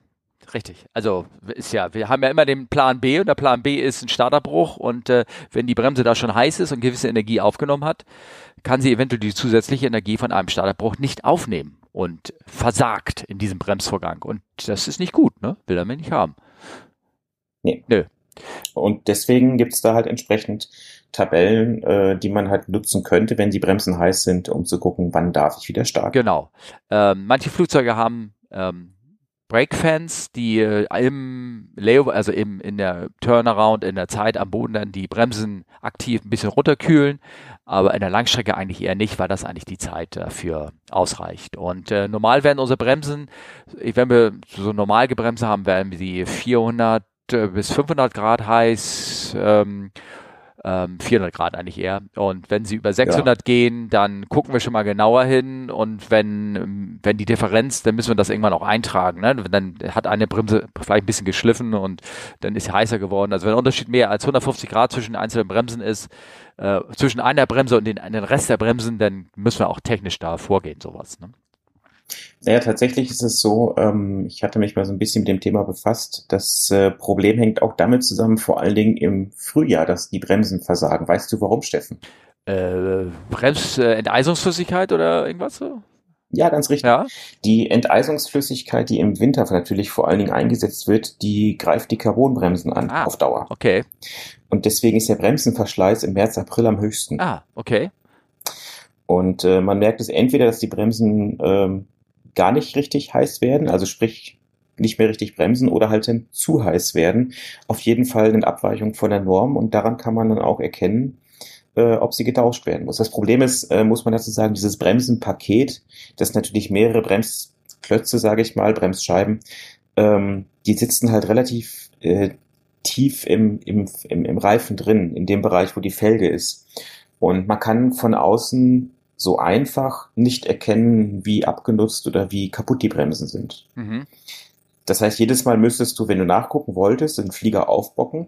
Richtig. Also ist ja, wir haben ja immer den Plan B und der Plan B ist ein Starterbruch und äh, wenn die Bremse da schon heiß ist und gewisse Energie aufgenommen hat, kann sie eventuell die zusätzliche Energie von einem Starterbruch nicht aufnehmen und versagt in diesem Bremsvorgang. Und das ist nicht gut, ne? Will er mir nicht haben. Nee. Nö. Und deswegen gibt es da halt entsprechend Tabellen, äh, die man halt nutzen könnte, wenn die Bremsen heiß sind, um zu gucken, wann darf ich wieder starten. Genau. Ähm, manche Flugzeuge haben ähm, Breakfans, die äh, im Layover, also im, in der Turnaround, in der Zeit am Boden dann die Bremsen aktiv ein bisschen runterkühlen, aber in der Langstrecke eigentlich eher nicht, weil das eigentlich die Zeit dafür ausreicht. Und äh, normal werden unsere Bremsen, wenn wir so normal gebremse haben, werden die 400 äh, bis 500 Grad heiß, ähm, ähm, 400 Grad eigentlich eher. Und wenn sie über 600 ja. gehen, dann gucken wir schon mal genauer hin. Und wenn, wenn die Differenz, dann müssen wir das irgendwann auch eintragen. Ne? Dann hat eine Bremse vielleicht ein bisschen geschliffen und dann ist sie heißer geworden. Also wenn der Unterschied mehr als 150 Grad zwischen den einzelnen Bremsen ist, äh, zwischen einer Bremse und den, den Rest der Bremsen, dann müssen wir auch technisch da vorgehen, sowas. Ne? Naja, tatsächlich ist es so, ähm, ich hatte mich mal so ein bisschen mit dem Thema befasst. Das äh, Problem hängt auch damit zusammen, vor allen Dingen im Frühjahr, dass die Bremsen versagen. Weißt du warum, Steffen? Äh, Bremsenteisungsflüssigkeit äh, oder irgendwas so? Ja, ganz richtig. Ja? Die Enteisungsflüssigkeit, die im Winter natürlich vor allen Dingen eingesetzt wird, die greift die Carbonbremsen an ah, auf Dauer. Okay. Und deswegen ist der Bremsenverschleiß im März, April am höchsten. Ah, okay. Und äh, man merkt es entweder, dass die Bremsen ähm, gar nicht richtig heiß werden, also sprich nicht mehr richtig bremsen oder halt dann zu heiß werden. Auf jeden Fall eine Abweichung von der Norm und daran kann man dann auch erkennen, äh, ob sie getauscht werden muss. Das Problem ist, äh, muss man dazu sagen, dieses Bremsenpaket, das natürlich mehrere Bremsklötze, sage ich mal, Bremsscheiben, ähm, die sitzen halt relativ äh, tief im, im, im, im Reifen drin, in dem Bereich, wo die Felge ist. Und man kann von außen so einfach nicht erkennen, wie abgenutzt oder wie kaputt die Bremsen sind. Mhm. Das heißt, jedes Mal müsstest du, wenn du nachgucken wolltest, den Flieger aufbocken.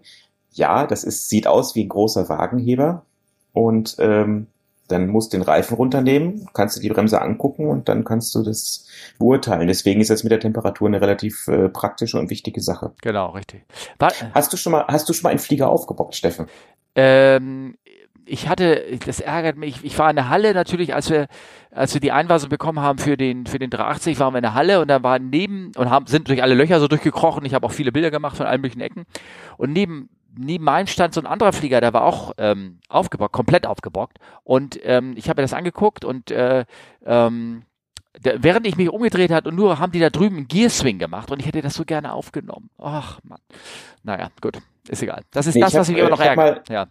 Ja, das ist, sieht aus wie ein großer Wagenheber. Und ähm, dann musst du den Reifen runternehmen, kannst du die Bremse angucken und dann kannst du das beurteilen. Deswegen ist das mit der Temperatur eine relativ äh, praktische und wichtige Sache. Genau, richtig. War, hast du schon mal, hast du schon mal einen Flieger aufgebockt, Steffen? Ähm, ich hatte, das ärgert mich, ich war in der Halle natürlich, als wir, als wir die Einweisung bekommen haben für den, für den 380, waren wir in der Halle und da waren neben, und haben, sind durch alle Löcher so durchgekrochen, ich habe auch viele Bilder gemacht von allen möglichen Ecken und neben, neben meinem stand so ein anderer Flieger, der war auch ähm, aufgebockt, komplett aufgebockt und ähm, ich habe mir das angeguckt und äh, ähm, der, während ich mich umgedreht hat und nur haben die da drüben einen Gearswing gemacht und ich hätte das so gerne aufgenommen. Ach Mann. Naja, gut, ist egal. Das ist nee, das, was mich immer noch ärgert. Ja.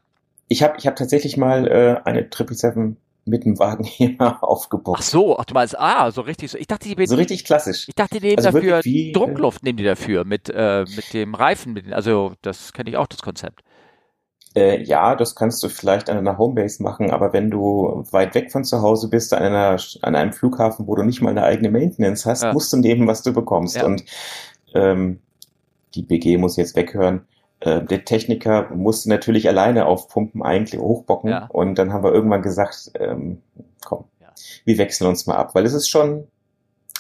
Ich habe ich hab tatsächlich mal äh, eine 777 mit dem Wagen hier aufgebaut. Ach so, ach du meinst, ah, so richtig so. Ich dachte, die so richtig klassisch. Ich dachte, die nehmen also dafür wie, Druckluft nehmen die dafür mit äh, mit dem Reifen, mit, also das kenne ich auch das Konzept. Äh, ja, das kannst du vielleicht an einer Homebase machen, aber wenn du weit weg von zu Hause bist, an, einer, an einem Flughafen, wo du nicht mal eine eigene Maintenance hast, ja. musst du nehmen, was du bekommst. Ja. Und ähm, die BG muss jetzt weghören. Äh, der Techniker musste natürlich alleine auf Pumpen eigentlich hochbocken ja. und dann haben wir irgendwann gesagt, ähm, komm, ja. wir wechseln uns mal ab, weil es ist schon,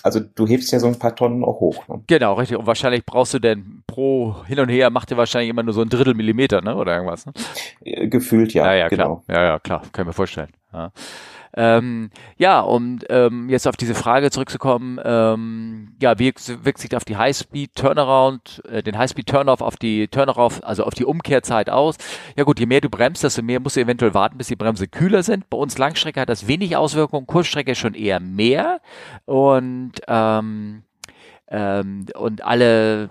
also du hebst ja so ein paar Tonnen auch hoch. Ne? Genau, richtig. Und wahrscheinlich brauchst du denn pro hin und her macht ihr wahrscheinlich immer nur so ein Drittel Millimeter, ne? Oder irgendwas, ne? Äh, gefühlt ja. Ja, ja, genau. klar. Ja, ja, klar. Kann ich mir vorstellen. Ja. Ähm, ja, um ähm, jetzt auf diese Frage zurückzukommen, ähm, ja, wie wirkt sich auf die High-Speed Turnaround, äh, den High-Speed Turnoff auf die Turnaround, also auf die Umkehrzeit aus? Ja gut, je mehr du bremst, desto mehr musst du eventuell warten, bis die Bremse kühler sind. Bei uns Langstrecke hat das wenig Auswirkungen, Kurzstrecke schon eher mehr und ähm, ähm, und alle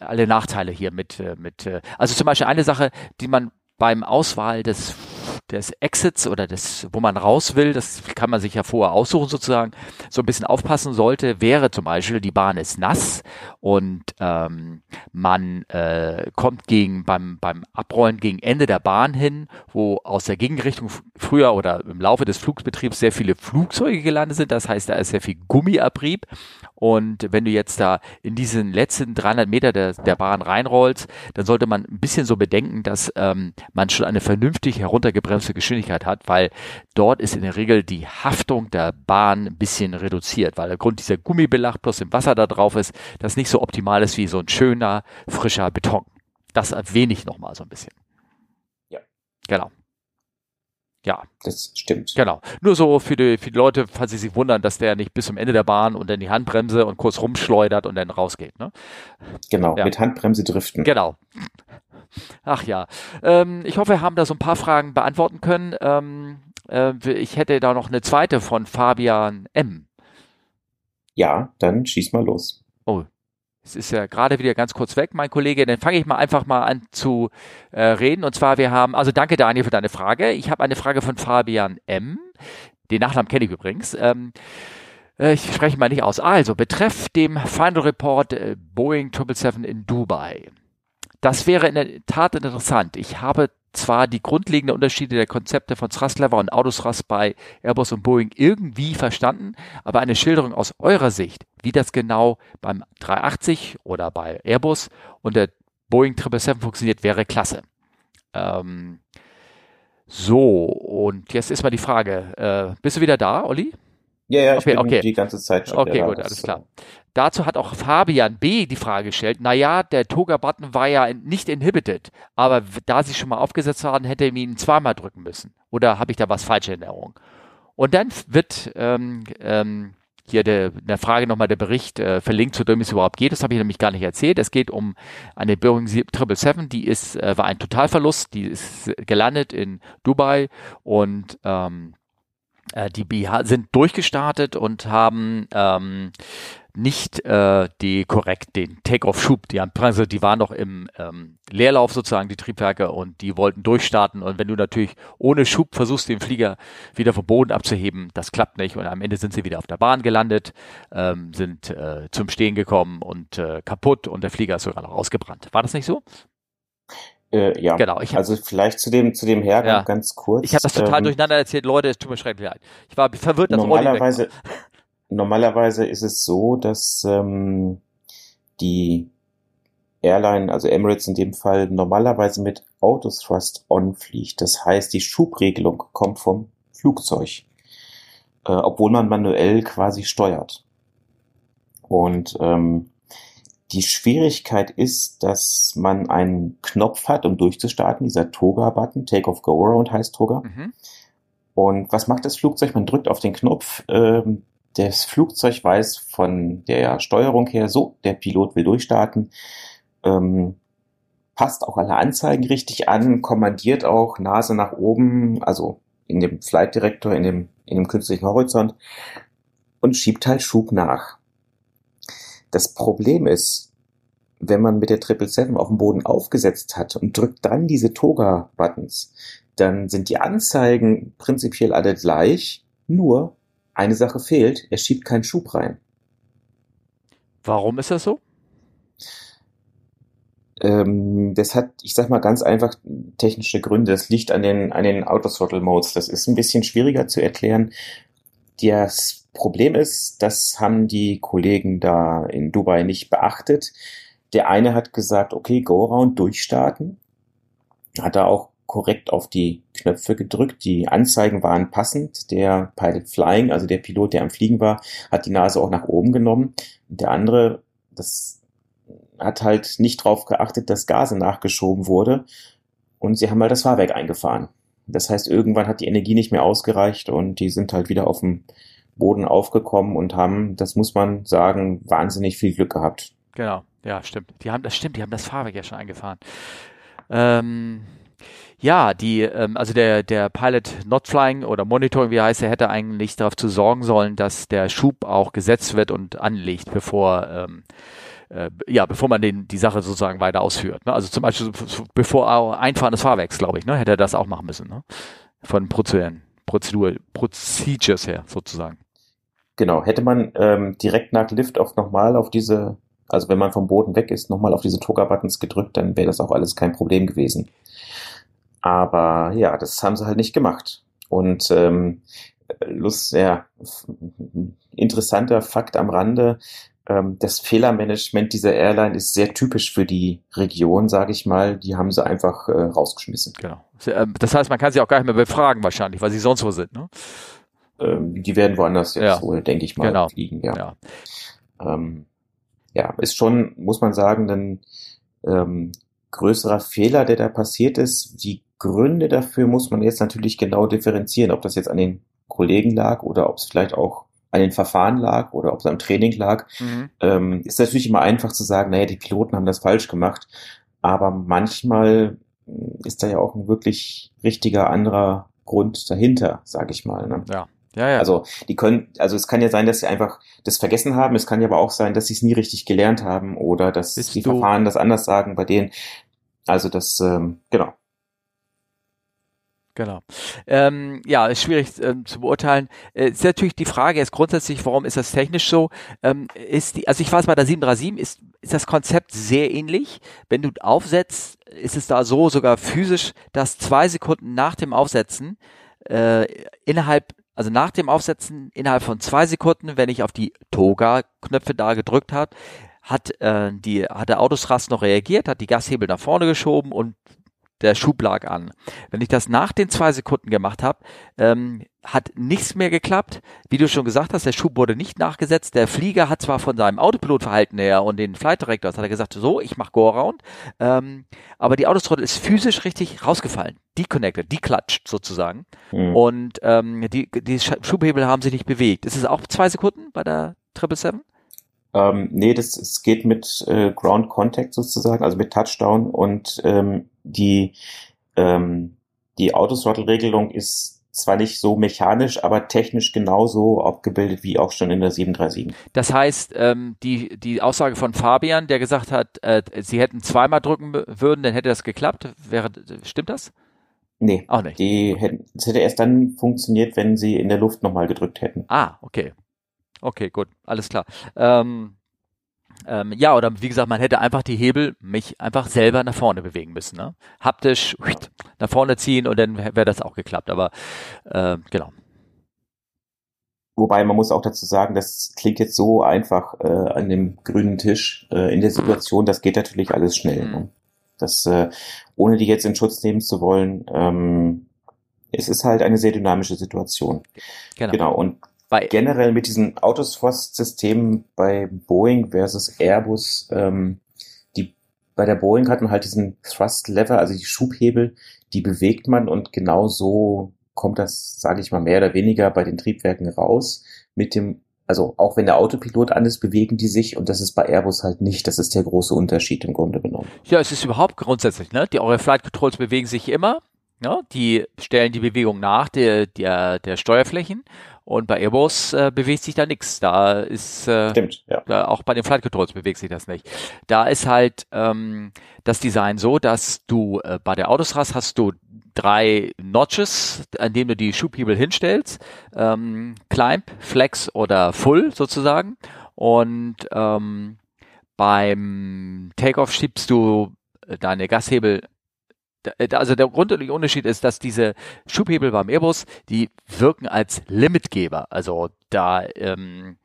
alle Nachteile hier mit mit also zum Beispiel eine Sache, die man beim Auswahl des des Exits oder des, wo man raus will, das kann man sich ja vorher aussuchen sozusagen, so ein bisschen aufpassen sollte, wäre zum Beispiel, die Bahn ist nass und ähm, man äh, kommt gegen beim, beim Abrollen gegen Ende der Bahn hin, wo aus der Gegenrichtung früher oder im Laufe des Flugbetriebs sehr viele Flugzeuge gelandet sind. Das heißt, da ist sehr viel Gummiabrieb und wenn du jetzt da in diesen letzten 300 Meter der, der Bahn reinrollst, dann sollte man ein bisschen so bedenken, dass ähm, man schon eine vernünftig heruntergebremste Geschwindigkeit hat, weil dort ist in der Regel die Haftung der Bahn ein bisschen reduziert, weil aufgrund dieser Gummibelag plus im Wasser da drauf ist, das nicht so optimal ist wie so ein schöner, frischer Beton. Das erwähne ich nochmal so ein bisschen. Ja. Genau. Ja. Das stimmt. Genau. Nur so für die, für die Leute, falls sie sich wundern, dass der nicht bis zum Ende der Bahn und dann die Handbremse und kurz rumschleudert und dann rausgeht. Ne? Genau, ja. mit Handbremse driften. Genau. Ach ja. Ähm, ich hoffe, wir haben da so ein paar Fragen beantworten können. Ähm, äh, ich hätte da noch eine zweite von Fabian M. Ja, dann schieß mal los. Oh, es ist ja gerade wieder ganz kurz weg, mein Kollege. Dann fange ich mal einfach mal an zu äh, reden. Und zwar, wir haben, also danke Daniel für deine Frage. Ich habe eine Frage von Fabian M. Den Nachnamen kenne ich übrigens. Ähm, äh, ich spreche mal nicht aus. Also, betreff dem Final Report äh, Boeing 777 in Dubai. Das wäre in der Tat interessant. Ich habe zwar die grundlegenden Unterschiede der Konzepte von Thrust-Lever und Autothrust bei Airbus und Boeing irgendwie verstanden, aber eine Schilderung aus eurer Sicht, wie das genau beim 380 oder bei Airbus und der Boeing 777 funktioniert, wäre klasse. Ähm, so, und jetzt ist mal die Frage, äh, bist du wieder da, Olli? Ja, ja, ich okay, bin okay. die ganze Zeit schon. Okay, gut, alles klar. Dazu hat auch Fabian B. die Frage gestellt, naja, der Toga-Button war ja nicht inhibited, aber da sie schon mal aufgesetzt waren, hätte er ihn zweimal drücken müssen. Oder habe ich da was falsch in Erinnerung? Und dann wird ähm, ähm, hier der, der Frage nochmal der Bericht äh, verlinkt, zu dem es überhaupt geht. Das habe ich nämlich gar nicht erzählt. Es geht um eine Boeing 777, die ist, äh, war ein Totalverlust, die ist gelandet in Dubai und ähm, äh, die BH sind durchgestartet und haben ähm, nicht äh, die korrekt den Take-off-Schub, die, also die waren noch im ähm, Leerlauf sozusagen, die Triebwerke, und die wollten durchstarten. Und wenn du natürlich ohne Schub versuchst, den Flieger wieder vom Boden abzuheben, das klappt nicht. Und am Ende sind sie wieder auf der Bahn gelandet, ähm, sind äh, zum Stehen gekommen und äh, kaputt und der Flieger ist sogar noch ausgebrannt. War das nicht so? Äh, ja, genau. Hab, also vielleicht zu dem zu dem Hergang ja. ganz kurz. Ich habe das total ähm, durcheinander erzählt, Leute. Es tut mir schrecklich leid. Ich war verwirrt, dass normalerweise normalerweise ist es so, dass ähm, die Airline, also Emirates in dem Fall, normalerweise mit Autothrust on fliegt. Das heißt, die Schubregelung kommt vom Flugzeug, äh, obwohl man manuell quasi steuert. Und ähm, die Schwierigkeit ist, dass man einen Knopf hat, um durchzustarten, dieser Toga-Button, Take off Go Around heißt Toga. Mhm. Und was macht das Flugzeug? Man drückt auf den Knopf, ähm, das Flugzeug weiß von der Steuerung her, so, der Pilot will durchstarten, ähm, passt auch alle Anzeigen richtig an, kommandiert auch Nase nach oben, also in dem Flight Director, in dem, in dem künstlichen Horizont und schiebt halt Schub nach. Das Problem ist, wenn man mit der 777 auf dem Boden aufgesetzt hat und drückt dann diese Toga-Buttons, dann sind die Anzeigen prinzipiell alle gleich, nur eine Sache fehlt, er schiebt keinen Schub rein. Warum ist das so? Ähm, das hat, ich sag mal ganz einfach technische Gründe. Das liegt an den, an den Autothrottle Modes. Das ist ein bisschen schwieriger zu erklären. Das Problem ist, das haben die Kollegen da in Dubai nicht beachtet. Der eine hat gesagt, okay, Go-Round durchstarten. Hat er auch korrekt auf die Knöpfe gedrückt. Die Anzeigen waren passend. Der Pilot Flying, also der Pilot, der am Fliegen war, hat die Nase auch nach oben genommen. Der andere, das hat halt nicht drauf geachtet, dass Gase nachgeschoben wurde. Und sie haben halt das Fahrwerk eingefahren. Das heißt, irgendwann hat die Energie nicht mehr ausgereicht und die sind halt wieder auf dem Boden aufgekommen und haben, das muss man sagen, wahnsinnig viel Glück gehabt. Genau, ja, stimmt. Die haben das stimmt, die haben das Fahrwerk ja schon eingefahren. Ähm, ja, die, ähm, also der, der Pilot Not Flying oder Monitoring, wie heißt er, hätte eigentlich darauf zu sorgen sollen, dass der Schub auch gesetzt wird und anlegt, bevor ähm, äh, ja, bevor man den, die Sache sozusagen weiter ausführt. Ne? Also zum Beispiel bevor Einfahren des Fahrwerks, glaube ich, ne? hätte er das auch machen müssen. Ne? Von Prozeduren, Prozedur, Procedures her sozusagen. Genau, hätte man ähm, direkt nach Lift auch nochmal auf diese, also wenn man vom Boden weg ist, nochmal auf diese Toga-Buttons gedrückt, dann wäre das auch alles kein Problem gewesen. Aber ja, das haben sie halt nicht gemacht. Und ähm, Lust, ja, interessanter Fakt am Rande, ähm, das Fehlermanagement dieser Airline ist sehr typisch für die Region, sage ich mal. Die haben sie einfach äh, rausgeschmissen. Genau. Das heißt, man kann sie auch gar nicht mehr befragen wahrscheinlich, weil sie sonst wo sind. Ne? Ähm, die werden woanders jetzt ja. wohl, denke ich mal, genau. fliegen. Ja. Ja. Ähm, ja, ist schon, muss man sagen, ein ähm, größerer Fehler, der da passiert ist. Die Gründe dafür muss man jetzt natürlich genau differenzieren, ob das jetzt an den Kollegen lag oder ob es vielleicht auch an den Verfahren lag oder ob es am Training lag, mhm. ähm, ist natürlich immer einfach zu sagen, naja, die Piloten haben das falsch gemacht. Aber manchmal äh, ist da ja auch ein wirklich richtiger anderer Grund dahinter, sage ich mal. Ne? Ja. Ja, ja. Also die können, also es kann ja sein, dass sie einfach das vergessen haben. Es kann ja aber auch sein, dass sie es nie richtig gelernt haben oder dass Bist die Verfahren das anders sagen bei denen. Also das, ähm, genau. Genau. Ähm, ja, ist schwierig ähm, zu beurteilen. Äh, ist natürlich die Frage ist grundsätzlich, warum ist das technisch so? Ähm, ist die, also ich weiß bei der 737 ist, ist das Konzept sehr ähnlich. Wenn du aufsetzt, ist es da so sogar physisch, dass zwei Sekunden nach dem Aufsetzen äh, innerhalb also nach dem Aufsetzen innerhalb von zwei Sekunden, wenn ich auf die Toga-Knöpfe da gedrückt habe, hat äh, die hat der Autosrast noch reagiert, hat die Gashebel nach vorne geschoben und der Schub lag an. Wenn ich das nach den zwei Sekunden gemacht habe, ähm, hat nichts mehr geklappt. Wie du schon gesagt hast, der Schub wurde nicht nachgesetzt. Der Flieger hat zwar von seinem Autopilotverhalten her und den Flight Directors hat er gesagt, so, ich mach Go-Around, ähm, aber die Autostrottel ist physisch richtig rausgefallen. Deconnected, deklatscht sozusagen. Mhm. Und ähm, die, die Schubhebel haben sich nicht bewegt. Ist es auch zwei Sekunden bei der 777? Ähm, nee, das, es geht mit äh, Ground Contact sozusagen, also mit Touchdown und ähm, die, ähm, die Autothrottle-Regelung ist zwar nicht so mechanisch, aber technisch genauso abgebildet wie auch schon in der 737. Das heißt, ähm, die, die Aussage von Fabian, der gesagt hat, äh, sie hätten zweimal drücken würden, dann hätte das geklappt. Wäre, stimmt das? Nee, auch nicht. Die hätten, es hätte erst dann funktioniert, wenn sie in der Luft nochmal gedrückt hätten. Ah, okay. Okay, gut, alles klar. Ähm, ähm, ja, oder wie gesagt, man hätte einfach die Hebel mich einfach selber nach vorne bewegen müssen. Ne? Haptisch nach vorne ziehen und dann wäre das auch geklappt. Aber äh, genau. Wobei man muss auch dazu sagen, das klingt jetzt so einfach äh, an dem grünen Tisch äh, in der Situation, das geht natürlich alles schnell. Mhm. Ne? Das, äh, ohne die jetzt in Schutz nehmen zu wollen, ähm, es ist halt eine sehr dynamische Situation. Genau. genau. Und bei generell mit diesen Autosforce-Systemen bei Boeing versus Airbus, ähm, die bei der Boeing hat man halt diesen Thrust Lever, also die Schubhebel, die bewegt man und genau so kommt das, sage ich mal, mehr oder weniger bei den Triebwerken raus. Mit dem, also auch wenn der Autopilot an ist, bewegen die sich und das ist bei Airbus halt nicht. Das ist der große Unterschied im Grunde genommen. Ja, es ist überhaupt grundsätzlich, ne? Die eure Flight Controls bewegen sich immer. Ja, die stellen die Bewegung nach der, der, der Steuerflächen und bei Airbus äh, bewegt sich da nichts. Da ist äh, Stimmt, ja. auch bei den Flight Controls bewegt sich das nicht. Da ist halt ähm, das Design so, dass du äh, bei der Autosras hast du drei Notches, an denen du die Schubhebel hinstellst. Ähm, Climb, Flex oder Full sozusagen. Und ähm, beim Takeoff schiebst du deine Gashebel also der grundlegende Unterschied ist, dass diese Schubhebel beim Airbus, die wirken als Limitgeber. Also da ähm,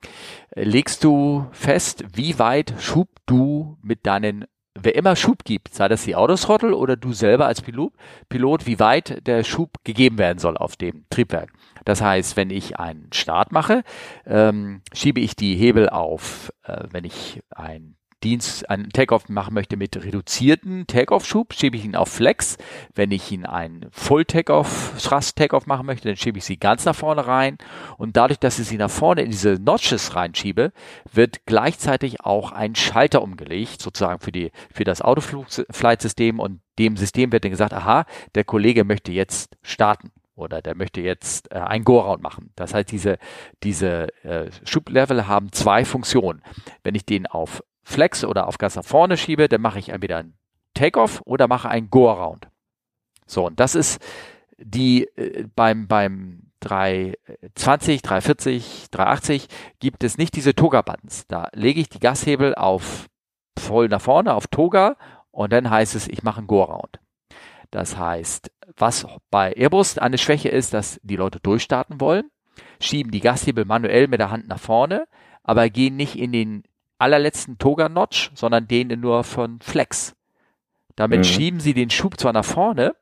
legst du fest, wie weit Schub du mit deinen wer immer Schub gibt, sei das die Autosrottel oder du selber als Pilot, Pilot, wie weit der Schub gegeben werden soll auf dem Triebwerk. Das heißt, wenn ich einen Start mache, ähm, schiebe ich die Hebel auf, äh, wenn ich ein Dienst, einen Takeoff machen möchte mit reduzierten Takeoff-Schub, schiebe ich ihn auf Flex. Wenn ich ihn einen Full Takeoff, Thrust Takeoff machen möchte, dann schiebe ich sie ganz nach vorne rein. Und dadurch, dass ich sie nach vorne in diese Notches reinschiebe, wird gleichzeitig auch ein Schalter umgelegt, sozusagen für die, für das Autoflight-System und dem System wird dann gesagt, aha, der Kollege möchte jetzt starten oder der möchte jetzt äh, ein Go-Round machen. Das heißt, diese, diese äh, Schublevel haben zwei Funktionen. Wenn ich den auf Flex oder auf ganz nach vorne schiebe, dann mache ich entweder ein Takeoff oder mache ein Go-Around. So, und das ist die äh, beim, beim 320, 340, 380 gibt es nicht diese Toga-Buttons. Da lege ich die Gashebel auf voll nach vorne, auf Toga und dann heißt es, ich mache ein Go-Around. Das heißt, was bei Airbus eine Schwäche ist, dass die Leute durchstarten wollen, schieben die Gashebel manuell mit der Hand nach vorne, aber gehen nicht in den allerletzten Toga-Notch, sondern den nur von Flex. Damit mhm. schieben sie den Schub zwar nach vorne,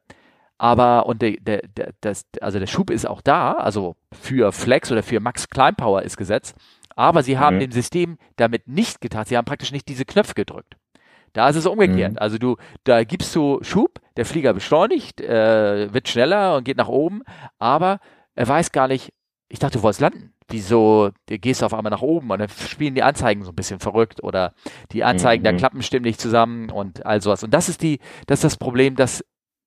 aber und der, der, der, das, also der Schub ist auch da, also für Flex oder für Max Kleinpower ist gesetzt, aber sie haben mhm. dem System damit nicht getan, sie haben praktisch nicht diese Knöpfe gedrückt. Da ist es umgekehrt. Mhm. Also du, da gibst du Schub, der Flieger beschleunigt, äh, wird schneller und geht nach oben, aber er weiß gar nicht, ich dachte, du wolltest landen. Wieso, du gehst auf einmal nach oben und dann spielen die Anzeigen so ein bisschen verrückt oder die Anzeigen mhm. der Klappen stimmen nicht zusammen und all sowas. Und das ist die, das ist das Problem, das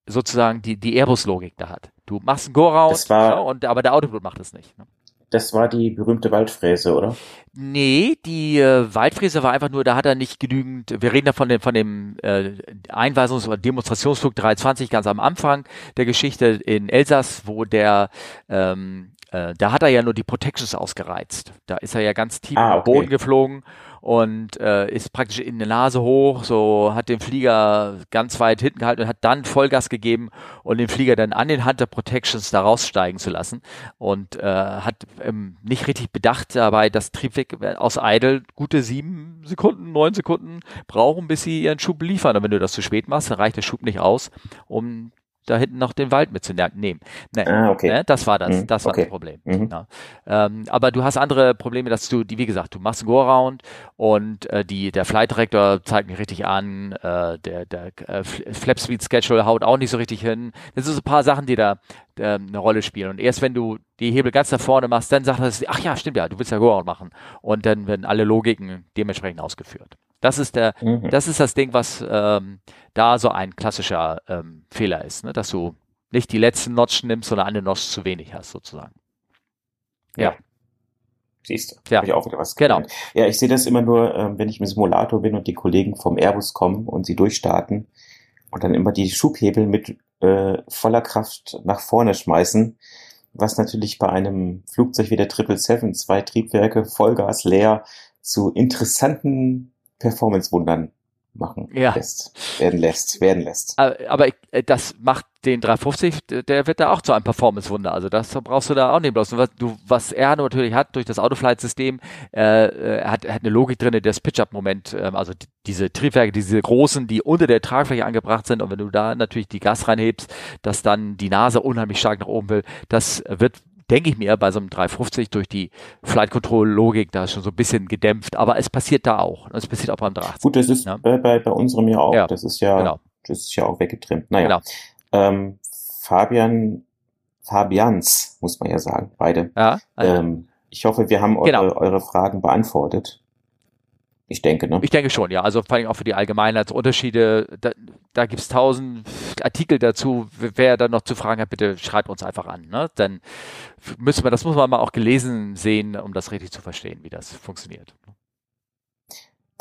sozusagen die, die Airbus-Logik da hat. Du machst einen Go-Round, ja, und, aber der Autopilot macht es nicht. Ne? Das war die berühmte Waldfräse, oder? Nee, die äh, Waldfräse war einfach nur, da hat er nicht genügend, wir reden da von dem, von dem äh, Einweisungs- oder Demonstrationsflug 320 ganz am Anfang der Geschichte in Elsass, wo der ähm, äh, da hat er ja nur die Protections ausgereizt. Da ist er ja ganz tief ah, okay. Boden geflogen und äh, ist praktisch in der Nase hoch, so hat den Flieger ganz weit hinten gehalten und hat dann Vollgas gegeben und den Flieger dann an den Hunter Protections da raussteigen zu lassen und äh, hat ähm, nicht richtig bedacht dabei, dass Triebwerk aus Idle gute sieben Sekunden, neun Sekunden brauchen, bis sie ihren Schub liefern. Und wenn du das zu spät machst, dann reicht der Schub nicht aus, um da hinten noch den Wald mitzunehmen. Nee, ah, okay. Ne, das war das, mhm, das war okay. das Problem. Mhm. Ja. Ähm, aber du hast andere Probleme, dass du, die, wie gesagt, du machst einen Go-Round und äh, die, der Flight Director zeigt nicht richtig an, äh, der, der äh, Flap Speed Schedule haut auch nicht so richtig hin. Das sind so ein paar Sachen, die da äh, eine Rolle spielen. Und erst wenn du die Hebel ganz nach vorne machst, dann sagt er, ach ja, stimmt ja, du willst ja Go-Round machen. Und dann werden alle Logiken dementsprechend ausgeführt. Das ist der, mhm. das ist das Ding, was ähm, da so ein klassischer ähm, Fehler ist, ne? dass du nicht die letzten Notch nimmst, sondern eine Notch zu wenig hast, sozusagen. Ja. ja. Siehst du, ja. habe ich auch wieder was genau. gelernt. Genau. Ja, ich sehe das immer nur, ähm, wenn ich im Simulator bin und die Kollegen vom Airbus kommen und sie durchstarten und dann immer die Schubhebel mit äh, voller Kraft nach vorne schmeißen, was natürlich bei einem Flugzeug wie der 777, zwei Triebwerke, Vollgas leer, zu interessanten Performance-Wundern machen ja. lässt, werden lässt, werden lässt. Aber äh, das macht den 350, der wird da auch zu einem Performance-Wunder. Also das brauchst du da auch nicht bloß. Was, du, was er natürlich hat durch das Autoflight-System, äh, er hat, er hat eine Logik drin, das Pitch-Up-Moment, äh, also die, diese Triebwerke, diese großen, die unter der Tragfläche angebracht sind und wenn du da natürlich die Gas reinhebst, dass dann die Nase unheimlich stark nach oben will, das wird denke ich mir, bei so einem 350 durch die Flight Control Logik da schon so ein bisschen gedämpft, aber es passiert da auch. Es passiert auch beim 380. Gut, das ist ja. bei, bei, bei unserem ja auch. Ja. Das ist ja, genau. das ist ja auch weggetrimmt. Naja. Genau. Ähm, Fabian, Fabians, muss man ja sagen, beide. Ja, also. ähm, ich hoffe, wir haben eure, genau. eure Fragen beantwortet. Ich denke, ne? Ich denke schon, ja. Also vor allem auch für die Allgemeinheitsunterschiede. Da, da gibt es tausend Artikel dazu. Wer da noch zu Fragen hat, bitte schreibt uns einfach an. Ne? Dann müssen wir, das muss man mal auch gelesen sehen, um das richtig zu verstehen, wie das funktioniert.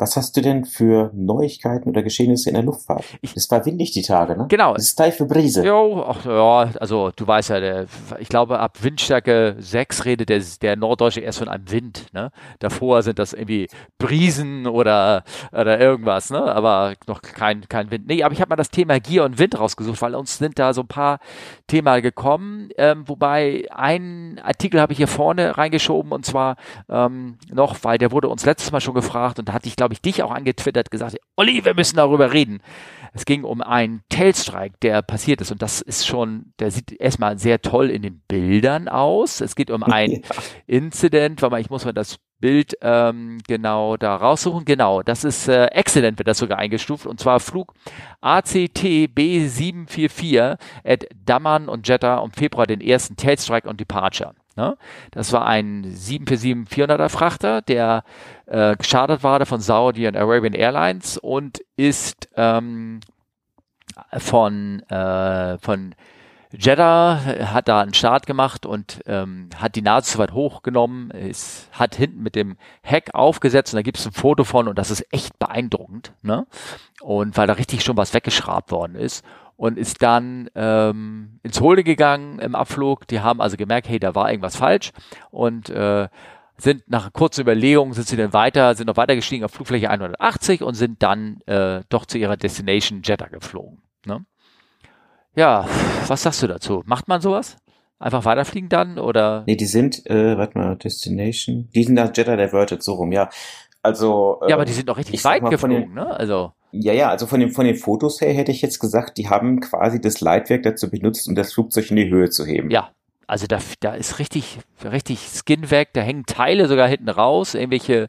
Was hast du denn für Neuigkeiten oder Geschehnisse in der Luftfahrt? Ich, es war windig die Tage, ne? Genau. Es ist steife Brise. Jo, ach, ja, also du weißt ja, der, ich glaube ab Windstärke 6 redet der, der Norddeutsche erst von einem Wind, ne? Davor sind das irgendwie Brisen oder, oder irgendwas, ne? Aber noch kein, kein Wind. Nee, aber ich habe mal das Thema Gier und Wind rausgesucht, weil uns sind da so ein paar Themen gekommen, ähm, wobei ein Artikel habe ich hier vorne reingeschoben und zwar ähm, noch, weil der wurde uns letztes Mal schon gefragt und da hatte ich, glaube glaube ich, dich auch angetwittert, gesagt, Olli, wir müssen darüber reden. Es ging um einen Tailstrike, der passiert ist und das ist schon, der sieht erstmal sehr toll in den Bildern aus. Es geht um ein. Incident, weil man, ich muss mal das Bild ähm, genau da raussuchen. Genau, das ist äh, Excellent, wird das sogar eingestuft. Und zwar Flug ACT B744 at Daman und Jeddah im Februar den ersten Tailstrike und Departure. Ne? Das war ein 747-400er Frachter, der äh, geschadert war von Saudi und Arabian Airlines und ist ähm, von, äh, von Jeddah hat da einen Start gemacht und ähm, hat die Nase zu weit hochgenommen, ist, hat hinten mit dem Heck aufgesetzt und da gibt es ein Foto von und das ist echt beeindruckend, ne? Und weil da richtig schon was weggeschrabt worden ist und ist dann ähm, ins Holde gegangen im Abflug. Die haben also gemerkt, hey, da war irgendwas falsch und äh, sind nach kurzer Überlegung sind sie dann weiter, sind noch weiter gestiegen auf Flugfläche 180 und sind dann äh, doch zu ihrer Destination Jeddah geflogen. Ne? Ja, was sagst du dazu? Macht man sowas? Einfach weiterfliegen dann oder? Nee, die sind, äh, warte mal, Destination. Die sind nach Jeddah diverted, so rum, ja. Also. Äh, ja, aber die sind doch richtig weit geflogen, den, ne? Also. Ja, ja, also von den, von den Fotos her hätte ich jetzt gesagt, die haben quasi das Leitwerk dazu benutzt, um das Flugzeug in die Höhe zu heben. Ja, also da, da ist richtig, richtig Skin weg, da hängen Teile sogar hinten raus, irgendwelche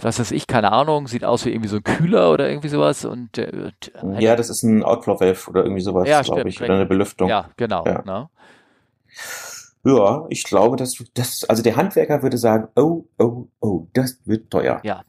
was weiß ich, keine Ahnung, sieht aus wie irgendwie so ein Kühler oder irgendwie sowas. Und, äh, ja, das ist ein Outflow Valve oder irgendwie sowas, ja, glaube ich, oder eine Belüftung. Ja, genau. Ja. Ne? ja, ich glaube, dass das, also der Handwerker würde sagen, oh, oh, oh, das wird teuer. Ja.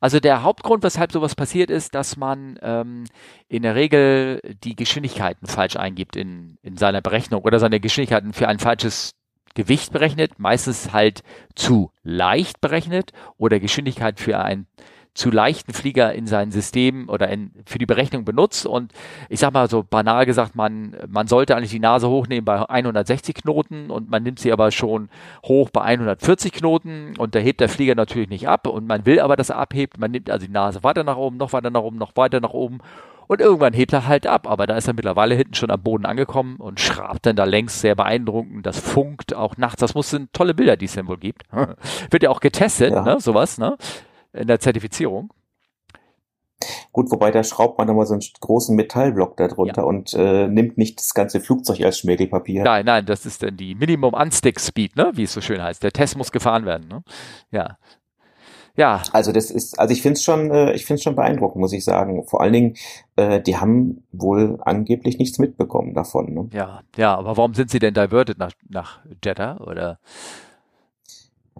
Also der Hauptgrund, weshalb sowas passiert, ist, dass man ähm, in der Regel die Geschwindigkeiten falsch eingibt in, in seiner Berechnung oder seine Geschwindigkeiten für ein falsches Gewicht berechnet, meistens halt zu leicht berechnet oder Geschwindigkeit für einen zu leichten Flieger in sein System oder in, für die Berechnung benutzt. Und ich sag mal so banal gesagt, man, man sollte eigentlich die Nase hochnehmen bei 160 Knoten und man nimmt sie aber schon hoch bei 140 Knoten und da hebt der Flieger natürlich nicht ab und man will aber, dass er abhebt. Man nimmt also die Nase weiter nach oben, noch weiter nach oben, noch weiter nach oben und irgendwann hebt er halt ab, aber da ist er mittlerweile hinten schon am Boden angekommen und schrabt dann da längs sehr beeindruckend. Das funkt auch nachts. Das muss sind tolle Bilder, die es dann wohl gibt. Wird ja auch getestet, ja. ne, sowas, ne, in der Zertifizierung. Gut, wobei da schraubt man nochmal so einen großen Metallblock darunter ja. und äh, nimmt nicht das ganze Flugzeug als Schmirgelpapier. Nein, nein, das ist dann die Minimum Unstick Speed, ne, wie es so schön heißt. Der Test muss gefahren werden, ne? Ja ja. Also das ist, also ich finde es schon, äh, ich finde es schon beeindruckend, muss ich sagen. Vor allen Dingen, äh, die haben wohl angeblich nichts mitbekommen davon. Ne? Ja, ja, aber warum sind sie denn diverted nach, nach Jeddah oder?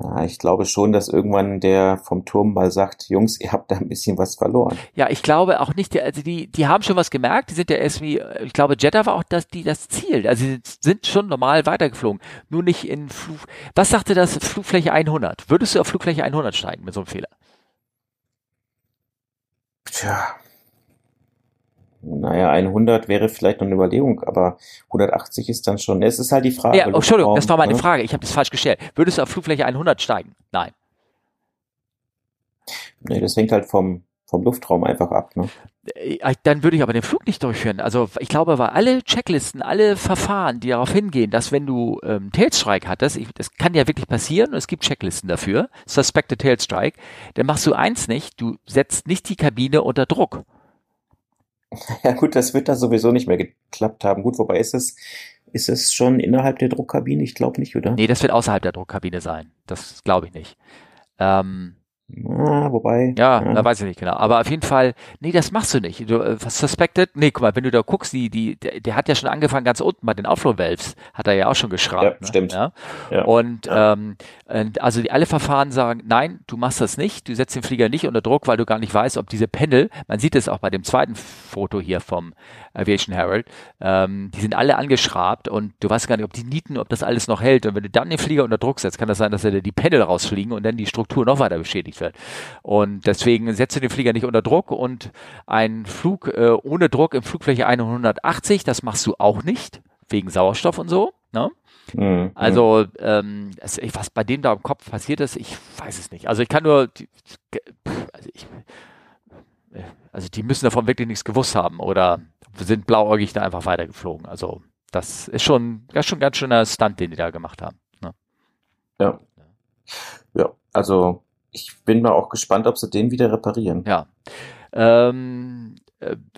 Ja, ich glaube schon, dass irgendwann der vom Turm mal sagt, Jungs, ihr habt da ein bisschen was verloren. Ja, ich glaube auch nicht, also die, die haben schon was gemerkt, die sind ja erst wie, ich glaube, Jeddah war auch das, die, das Ziel. Also sie sind schon normal weitergeflogen, nur nicht in Flug. Was sagte das Flugfläche 100? Würdest du auf Flugfläche 100 steigen mit so einem Fehler? Tja, naja, 100 wäre vielleicht noch eine Überlegung, aber 180 ist dann schon. Es ist halt die Frage. Ja, oh, Entschuldigung, das war meine ne? Frage. Ich habe das falsch gestellt. Würdest du auf Flugfläche 100 steigen? Nein. Nee, das hängt halt vom, vom Luftraum einfach ab. Ne? Äh, dann würde ich aber den Flug nicht durchführen. Also ich glaube, weil alle Checklisten, alle Verfahren, die darauf hingehen, dass wenn du ähm, Tailstrike hattest, ich, das kann ja wirklich passieren und es gibt Checklisten dafür, Suspected Tailstrike, dann machst du eins nicht, du setzt nicht die Kabine unter Druck. Ja gut, das wird da sowieso nicht mehr geklappt haben. Gut, wobei ist es, ist es schon innerhalb der Druckkabine? Ich glaube nicht, oder? Nee, das wird außerhalb der Druckkabine sein. Das glaube ich nicht. Ähm, Ah, wobei. Ja, ja, da weiß ich nicht genau. Aber auf jeden Fall, nee, das machst du nicht. Du, äh, suspected, nee, guck mal, wenn du da guckst, die, die, der, der hat ja schon angefangen ganz unten bei den Outflow Valves, hat er ja auch schon geschraubt. Ja, ne? stimmt. Ja? ja. Und, ja. Ähm, also die, alle Verfahren sagen, nein, du machst das nicht, du setzt den Flieger nicht unter Druck, weil du gar nicht weißt, ob diese Panel, man sieht es auch bei dem zweiten Foto hier vom Aviation Herald, ähm, die sind alle angeschrabt und du weißt gar nicht, ob die Nieten, ob das alles noch hält. Und wenn du dann den Flieger unter Druck setzt, kann das sein, dass er die Panel rausfliegen und dann die Struktur noch weiter beschädigt wird. Und deswegen setzt du den Flieger nicht unter Druck und ein Flug äh, ohne Druck im Flugfläche 180, das machst du auch nicht, wegen Sauerstoff und so. Ne? Mhm. Also, ähm, was bei dem da im Kopf passiert ist, ich weiß es nicht. Also ich kann nur, also, ich, also die müssen davon wirklich nichts gewusst haben oder sind blauäugig da einfach weitergeflogen. Also das ist schon, das ist schon ein ganz schöner Stunt, den die da gemacht haben. Ne? Ja. Ja, also ich bin mal auch gespannt, ob sie den wieder reparieren. Ja. Ähm, äh,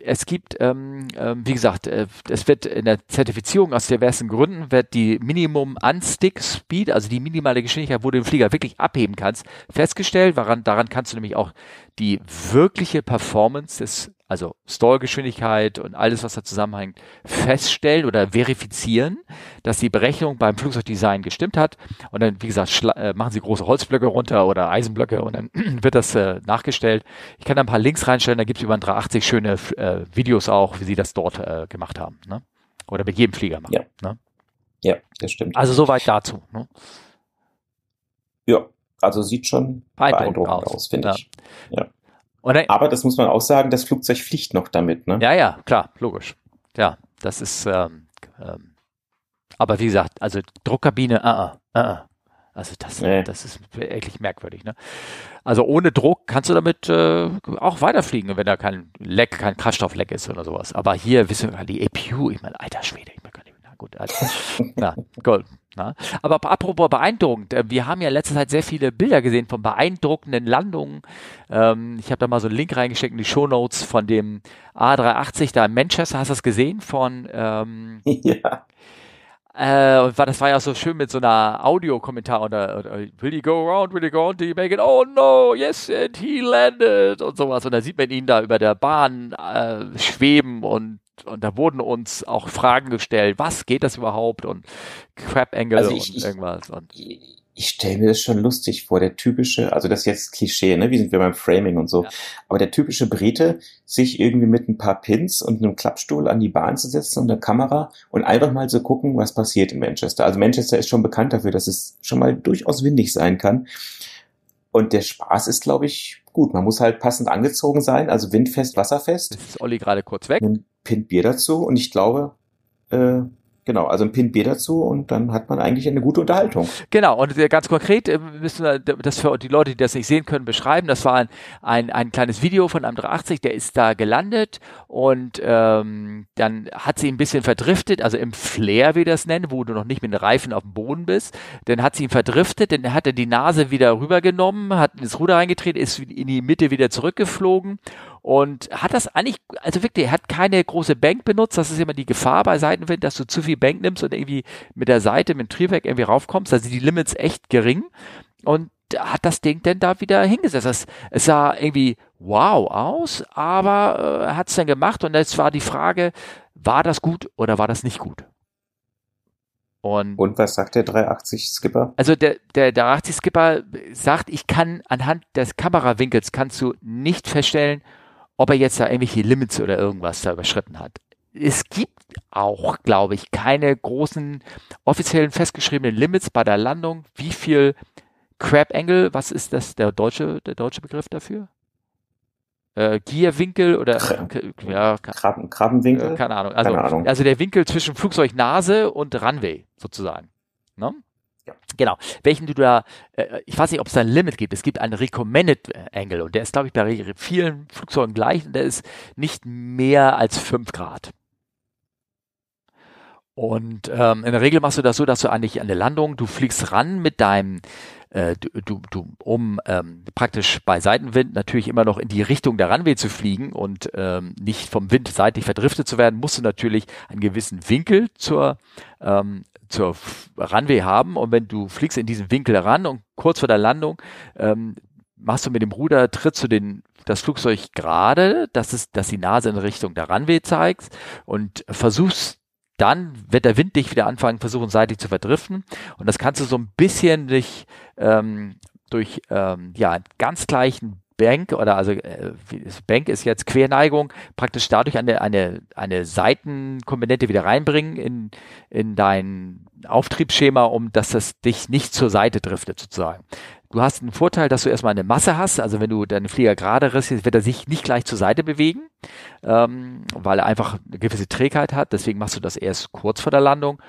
es gibt, ähm, äh, wie gesagt, äh, es wird in der Zertifizierung aus diversen Gründen wird die Minimum Unstick Speed, also die minimale Geschwindigkeit, wo du den Flieger wirklich abheben kannst, festgestellt. Daran, daran kannst du nämlich auch die wirkliche Performance des also Stallgeschwindigkeit und alles, was da zusammenhängt, feststellen oder verifizieren, dass die Berechnung beim Flugzeugdesign gestimmt hat. Und dann, wie gesagt, äh, machen sie große Holzblöcke runter oder Eisenblöcke und dann wird das äh, nachgestellt. Ich kann da ein paar Links reinstellen, da gibt es über ein 380 schöne äh, Videos auch, wie sie das dort äh, gemacht haben. Ne? Oder mit jedem Flieger machen. Ja, ne? ja das stimmt. Also soweit dazu. Ne? Ja, also sieht schon beeindruckend, beeindruckend aus, aus finde ja. ich. Ja. Dann, Aber das muss man auch sagen, das Flugzeug fliegt noch damit, ne? Ja, ja, klar, logisch. Ja, das ist, ähm, ähm, aber wie gesagt, also Druckkabine, uh, uh, uh, also das, nee. das ist wirklich merkwürdig. Ne? Also ohne Druck kannst du damit äh, auch weiterfliegen, wenn da kein Leck, kein Kraftstoffleck ist oder sowas. Aber hier, wissen wir, die EPU, ich meine, alter Schwede, ich meine, na gut, also, na, gut. Na. Aber apropos beeindruckend, äh, wir haben ja letzte Zeit sehr viele Bilder gesehen von beeindruckenden Landungen. Ähm, ich habe da mal so einen Link reingesteckt in die Show Notes von dem A380 da in Manchester. Hast du das gesehen? Von ähm, ja. Äh, und war, das war ja so schön mit so einer Audiokommentar oder, oder Will he go around, will he go around, do you make it? Oh no, yes, and he landed und sowas. Und da sieht man ihn da über der Bahn äh, schweben und und da wurden uns auch Fragen gestellt, was geht das überhaupt und Crap Angle also ich, und ich, irgendwas. Und ich, ich stelle mir das schon lustig vor, der typische, also das ist jetzt Klischee, ne? Wie sind wir beim Framing und so. Ja. Aber der typische Brite, sich irgendwie mit ein paar Pins und einem Klappstuhl an die Bahn zu setzen und einer Kamera und einfach mal zu gucken, was passiert in Manchester. Also Manchester ist schon bekannt dafür, dass es schon mal durchaus windig sein kann. Und der Spaß ist, glaube ich, gut. Man muss halt passend angezogen sein, also windfest, wasserfest. Jetzt ist Olli gerade kurz weg. Ein Pint Bier dazu und ich glaube, äh, Genau, also ein Pint Bier dazu und dann hat man eigentlich eine gute Unterhaltung. Genau, und ganz konkret äh, müssen wir das für die Leute, die das nicht sehen können, beschreiben. Das war ein, ein, ein kleines Video von einem 380, der ist da gelandet und ähm, dann hat sie ein bisschen verdriftet, also im Flair, wie wir das nennen, wo du noch nicht mit den Reifen auf dem Boden bist. Dann hat sie ihn verdriftet, dann hat er die Nase wieder rübergenommen, hat ins Ruder reingetreten, ist in die Mitte wieder zurückgeflogen und hat das eigentlich, also wirklich, er hat keine große Bank benutzt. Das ist immer die Gefahr bei Seitenwind, dass du zu viel Bank nimmst und irgendwie mit der Seite, mit dem Triebwerk irgendwie raufkommst. Also die Limits echt gering. Und hat das Ding denn da wieder hingesetzt. Das, es sah irgendwie wow aus, aber äh, hat es dann gemacht und jetzt war die Frage, war das gut oder war das nicht gut? Und, und was sagt der 380 Skipper? Also der, der 380 Skipper sagt, ich kann anhand des Kamerawinkels kannst du nicht feststellen, ob er jetzt da irgendwelche Limits oder irgendwas da überschritten hat. Es gibt auch, glaube ich, keine großen offiziellen festgeschriebenen Limits bei der Landung. Wie viel Crab Angle, was ist das, der deutsche, der deutsche Begriff dafür? Äh, Gierwinkel oder ja, Krabben, Krabbenwinkel? Äh, keine Ahnung. Also, keine Ahnung. also der Winkel zwischen Flugzeugnase und Runway sozusagen. Ne? Genau. Welchen du da, äh, ich weiß nicht, ob es da ein Limit gibt. Es gibt einen Recommended Angle und der ist, glaube ich, bei vielen Flugzeugen gleich und der ist nicht mehr als 5 Grad. Und ähm, in der Regel machst du das so, dass du eigentlich an der Landung, du fliegst ran mit deinem, äh, du, du, du um ähm, praktisch bei Seitenwind natürlich immer noch in die Richtung der Runway zu fliegen und ähm, nicht vom Wind seitlich verdriftet zu werden, musst du natürlich einen gewissen Winkel zur ähm, zur Runway haben und wenn du fliegst in diesen Winkel ran und kurz vor der Landung ähm, machst du mit dem Ruder, trittst du den, das Flugzeug gerade, dass, dass die Nase in Richtung der Runway zeigt und versuchst dann wird der Wind dich wieder anfangen, versuchen seitlich zu verdriften. Und das kannst du so ein bisschen durch, ähm, durch ähm, ja, ganz gleichen Bank oder also äh, Bank ist jetzt Querneigung, praktisch dadurch eine, eine, eine Seitenkomponente wieder reinbringen in, in dein Auftriebsschema, um dass das dich nicht zur Seite driftet sozusagen. Du hast einen Vorteil, dass du erstmal eine Masse hast, also wenn du deinen Flieger gerade riskst, wird er sich nicht gleich zur Seite bewegen, ähm, weil er einfach eine gewisse Trägheit hat, deswegen machst du das erst kurz vor der Landung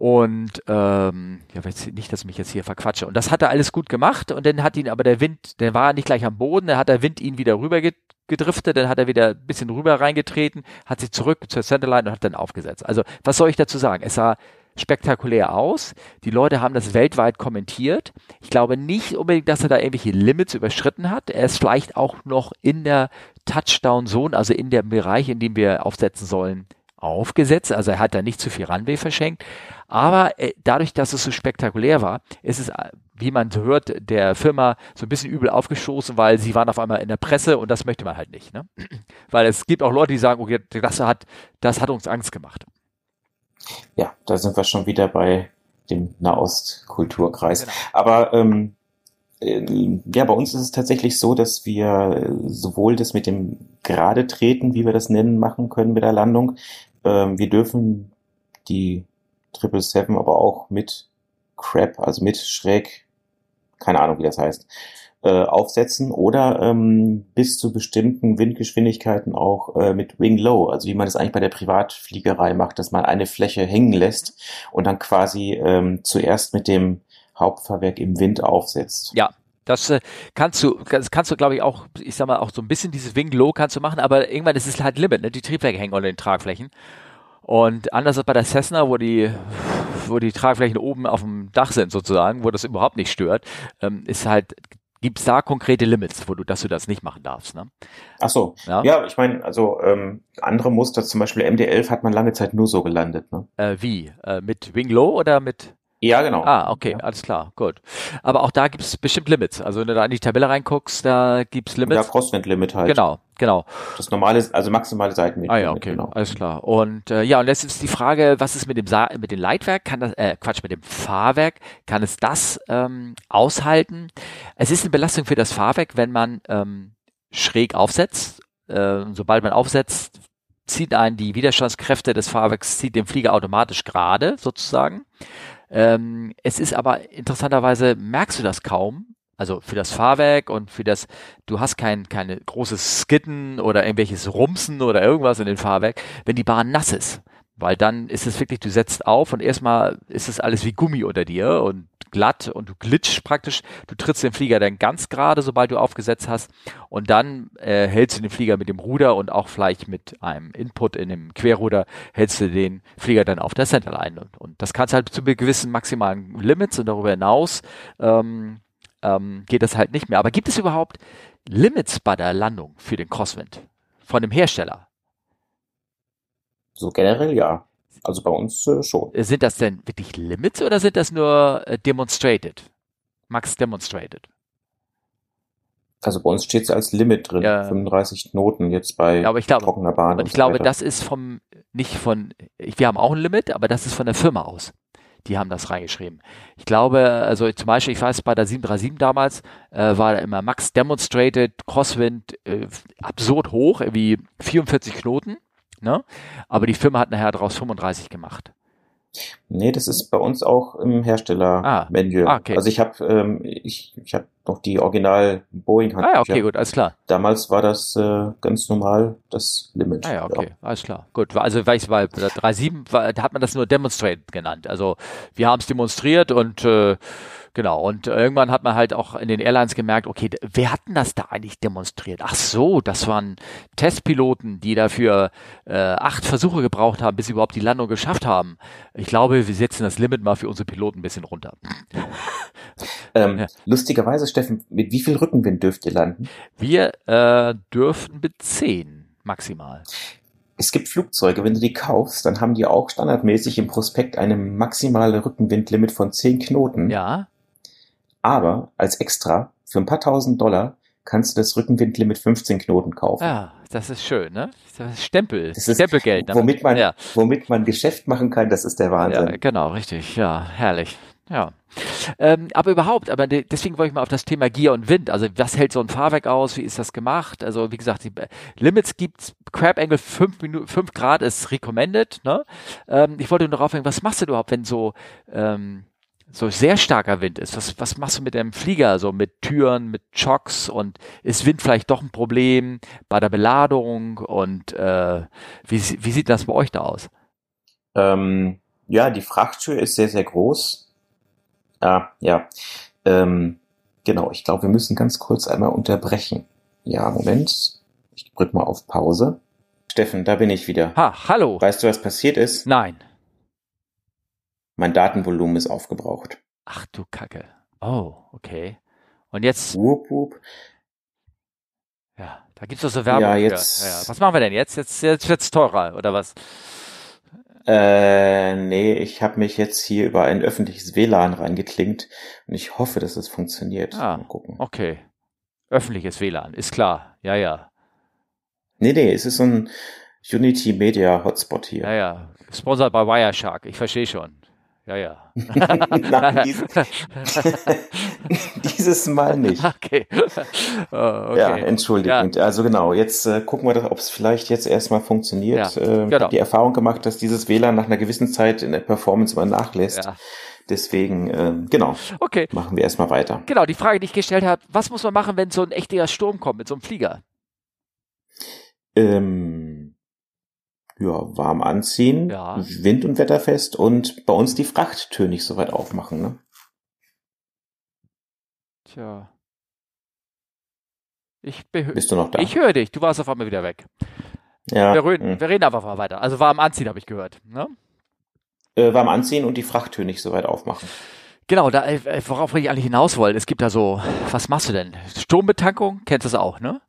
und ähm, ja, nicht, dass ich mich jetzt hier verquatsche. Und das hat er alles gut gemacht. Und dann hat ihn aber der Wind, der war nicht gleich am Boden, dann hat der Wind ihn wieder rüber gedriftet, dann hat er wieder ein bisschen rüber reingetreten, hat sich zurück zur Centerline und hat dann aufgesetzt. Also, was soll ich dazu sagen? Es sah spektakulär aus. Die Leute haben das weltweit kommentiert. Ich glaube nicht unbedingt, dass er da irgendwelche Limits überschritten hat. Er ist vielleicht auch noch in der Touchdown-Zone, also in dem Bereich, in dem wir aufsetzen sollen, aufgesetzt. Also er hat da nicht zu viel Runway verschenkt. Aber äh, dadurch, dass es so spektakulär war, ist es, äh, wie man hört, der Firma so ein bisschen übel aufgestoßen, weil sie waren auf einmal in der Presse und das möchte man halt nicht. Ne? Weil es gibt auch Leute, die sagen, okay, das hat, das hat uns Angst gemacht. Ja, da sind wir schon wieder bei dem Nahost-Kulturkreis. Genau. Aber ähm, äh, ja, bei uns ist es tatsächlich so, dass wir sowohl das mit dem gerade treten, wie wir das nennen, machen können mit der Landung. Ähm, wir dürfen die 777 aber auch mit Crap, also mit schräg, keine Ahnung, wie das heißt, äh, aufsetzen oder ähm, bis zu bestimmten Windgeschwindigkeiten auch äh, mit Wing Low, also wie man das eigentlich bei der Privatfliegerei macht, dass man eine Fläche hängen lässt und dann quasi ähm, zuerst mit dem Hauptfahrwerk im Wind aufsetzt. Ja, das äh, kannst du, das kannst du, glaube ich, auch, ich sag mal, auch so ein bisschen dieses Wing Low kannst du machen, aber irgendwann ist es halt Limit, ne? Die Triebwerke hängen unter den Tragflächen. Und anders als bei der Cessna, wo die, wo die Tragflächen oben auf dem Dach sind sozusagen, wo das überhaupt nicht stört, ähm, ist halt Gibt es da konkrete Limits, wo du, dass du das nicht machen darfst? Ne? Ach so, ja, ja ich meine, also ähm, andere Muster, zum Beispiel MD-11 hat man lange Zeit nur so gelandet. Ne? Äh, wie? Äh, mit Wing Low oder mit? Ja, genau. Ah, okay, ja. alles klar, gut. Aber auch da gibt es bestimmt Limits. Also wenn du da in die Tabelle reinguckst, da gibt's Limits. Ja, Crosswind-Limit halt. Genau, genau. Das normale, also maximale Seitenwind. Ah ja, okay, genau. alles klar. Und äh, ja, und jetzt ist die Frage, was ist mit dem Sa mit dem Leitwerk? Kann das, äh, Quatsch, mit dem Fahrwerk? Kann es das ähm, aushalten? Es ist eine Belastung für das Fahrwerk, wenn man ähm, schräg aufsetzt. Äh, sobald man aufsetzt, zieht einen die Widerstandskräfte des Fahrwerks, zieht den Flieger automatisch gerade, sozusagen. Ähm, es ist aber interessanterweise, merkst du das kaum. Also für das Fahrwerk und für das, du hast kein, keine großes Skitten oder irgendwelches Rumsen oder irgendwas in dem Fahrwerk, wenn die Bahn nass ist. Weil dann ist es wirklich, du setzt auf und erstmal ist es alles wie Gummi unter dir und glatt und du glitschst praktisch. Du trittst den Flieger dann ganz gerade, sobald du aufgesetzt hast. Und dann äh, hältst du den Flieger mit dem Ruder und auch vielleicht mit einem Input in dem Querruder hältst du den Flieger dann auf der Centerline. Und, und das kannst halt zu gewissen maximalen Limits und darüber hinaus ähm, ähm, geht das halt nicht mehr. Aber gibt es überhaupt Limits bei der Landung für den Crosswind von dem Hersteller? So generell ja. Also bei uns äh, schon. Sind das denn wirklich Limits oder sind das nur äh, demonstrated? Max demonstrated? Also bei uns steht es als Limit drin, ja. 35 Noten jetzt bei ja, aber ich glaube, trockener Bahn. Und ich so glaube, weiter. das ist vom, nicht von, wir haben auch ein Limit, aber das ist von der Firma aus. Die haben das reingeschrieben. Ich glaube, also zum Beispiel, ich weiß, bei der 737 damals äh, war da immer Max Demonstrated Crosswind äh, absurd hoch, irgendwie 44 Knoten. Ne? Aber die Firma hat nachher daraus 35 gemacht. Nee, das ist bei uns auch im Hersteller-Manual. Ah, okay. Also ich habe ähm, ich, ich hab noch die Original Boeing Ah ja, okay, gut, alles klar. Damals war das äh, ganz normal das Limit. Ah ja, okay, ja. alles klar. Gut, also weil ich bei der 3.7 war, da hat man das nur Demonstrate genannt. Also wir haben es demonstriert und äh, Genau, und irgendwann hat man halt auch in den Airlines gemerkt, okay, wer hat denn das da eigentlich demonstriert? Ach so, das waren Testpiloten, die dafür äh, acht Versuche gebraucht haben, bis sie überhaupt die Landung geschafft haben. Ich glaube, wir setzen das Limit mal für unsere Piloten ein bisschen runter. Ähm, ja. Lustigerweise, Steffen, mit wie viel Rückenwind dürft ihr landen? Wir äh, dürften mit zehn maximal. Es gibt Flugzeuge, wenn du die kaufst, dann haben die auch standardmäßig im Prospekt eine maximale Rückenwindlimit von 10 Knoten. Ja. Aber als extra für ein paar tausend Dollar kannst du das Rückenwindlimit 15 Knoten kaufen. Ja, das ist schön, ne? Das ist Stempel, das ist, Stempelgeld. Damit. Womit man, ja. womit man Geschäft machen kann, das ist der Wahnsinn. Ja, genau, richtig. Ja, herrlich. Ja. Ähm, aber überhaupt, aber deswegen wollte ich mal auf das Thema Gier und Wind. Also was hält so ein Fahrwerk aus? Wie ist das gemacht? Also wie gesagt, die Limits gibt's. Crab Angle 5 Minuten, 5 Grad ist recommended. Ne? Ähm, ich wollte nur darauf hängen, was machst du überhaupt, wenn so ähm, so sehr starker Wind ist, was, was machst du mit dem Flieger, so mit Türen, mit Chocks und ist Wind vielleicht doch ein Problem bei der Beladung und äh, wie, wie sieht das bei euch da aus? Ähm, ja, die Frachttür ist sehr, sehr groß. Ah, ja. Ähm, genau, ich glaube, wir müssen ganz kurz einmal unterbrechen. Ja, Moment. Ich drück mal auf Pause. Steffen, da bin ich wieder. Ha, hallo. Weißt du, was passiert ist? Nein. Mein Datenvolumen ist aufgebraucht. Ach du Kacke. Oh, okay. Und jetzt. Wupp, wupp. Ja, da gibt's doch so Werbung. Ja, jetzt. Für. Ja, was machen wir denn jetzt? Jetzt, jetzt wird's teurer, oder was? Äh, nee, ich habe mich jetzt hier über ein öffentliches WLAN reingeklinkt und ich hoffe, dass es funktioniert. Ah, Mal gucken. Okay. Öffentliches WLAN, ist klar. Ja, ja. Nee, nee, es ist so ein Unity Media Hotspot hier. Ja, ja. Sponsored by Wireshark. Ich verstehe schon. Ja, ja. Nein, dieses, dieses Mal nicht. Okay. Oh, okay. Ja, entschuldigend. Ja. Also genau, jetzt äh, gucken wir, ob es vielleicht jetzt erstmal funktioniert. Ja, äh, Ich genau. habe die Erfahrung gemacht, dass dieses WLAN nach einer gewissen Zeit in der Performance immer nachlässt. Ja. Deswegen, ähm, genau, Okay. machen wir erstmal weiter. Genau, die Frage, die ich gestellt habe, was muss man machen, wenn so ein echter Sturm kommt mit so einem Flieger? Ähm, ja, warm anziehen, Ja. Wind- und Wetterfest und bei uns die Frachttür nicht so weit aufmachen. Ne? Tja. Ich, Bist du noch da? ich höre dich, du warst auf einmal wieder weg. ja, Wir, reden, hm. wir reden einfach mal weiter. Also warm anziehen, habe ich gehört. Ne? äh, warm anziehen und die Frachttür nicht so weit aufmachen. Genau, da, äh, worauf ich eigentlich hinaus wollte, es gibt da so, was machst du denn? Sturmbetankung, kennst du das auch, ne?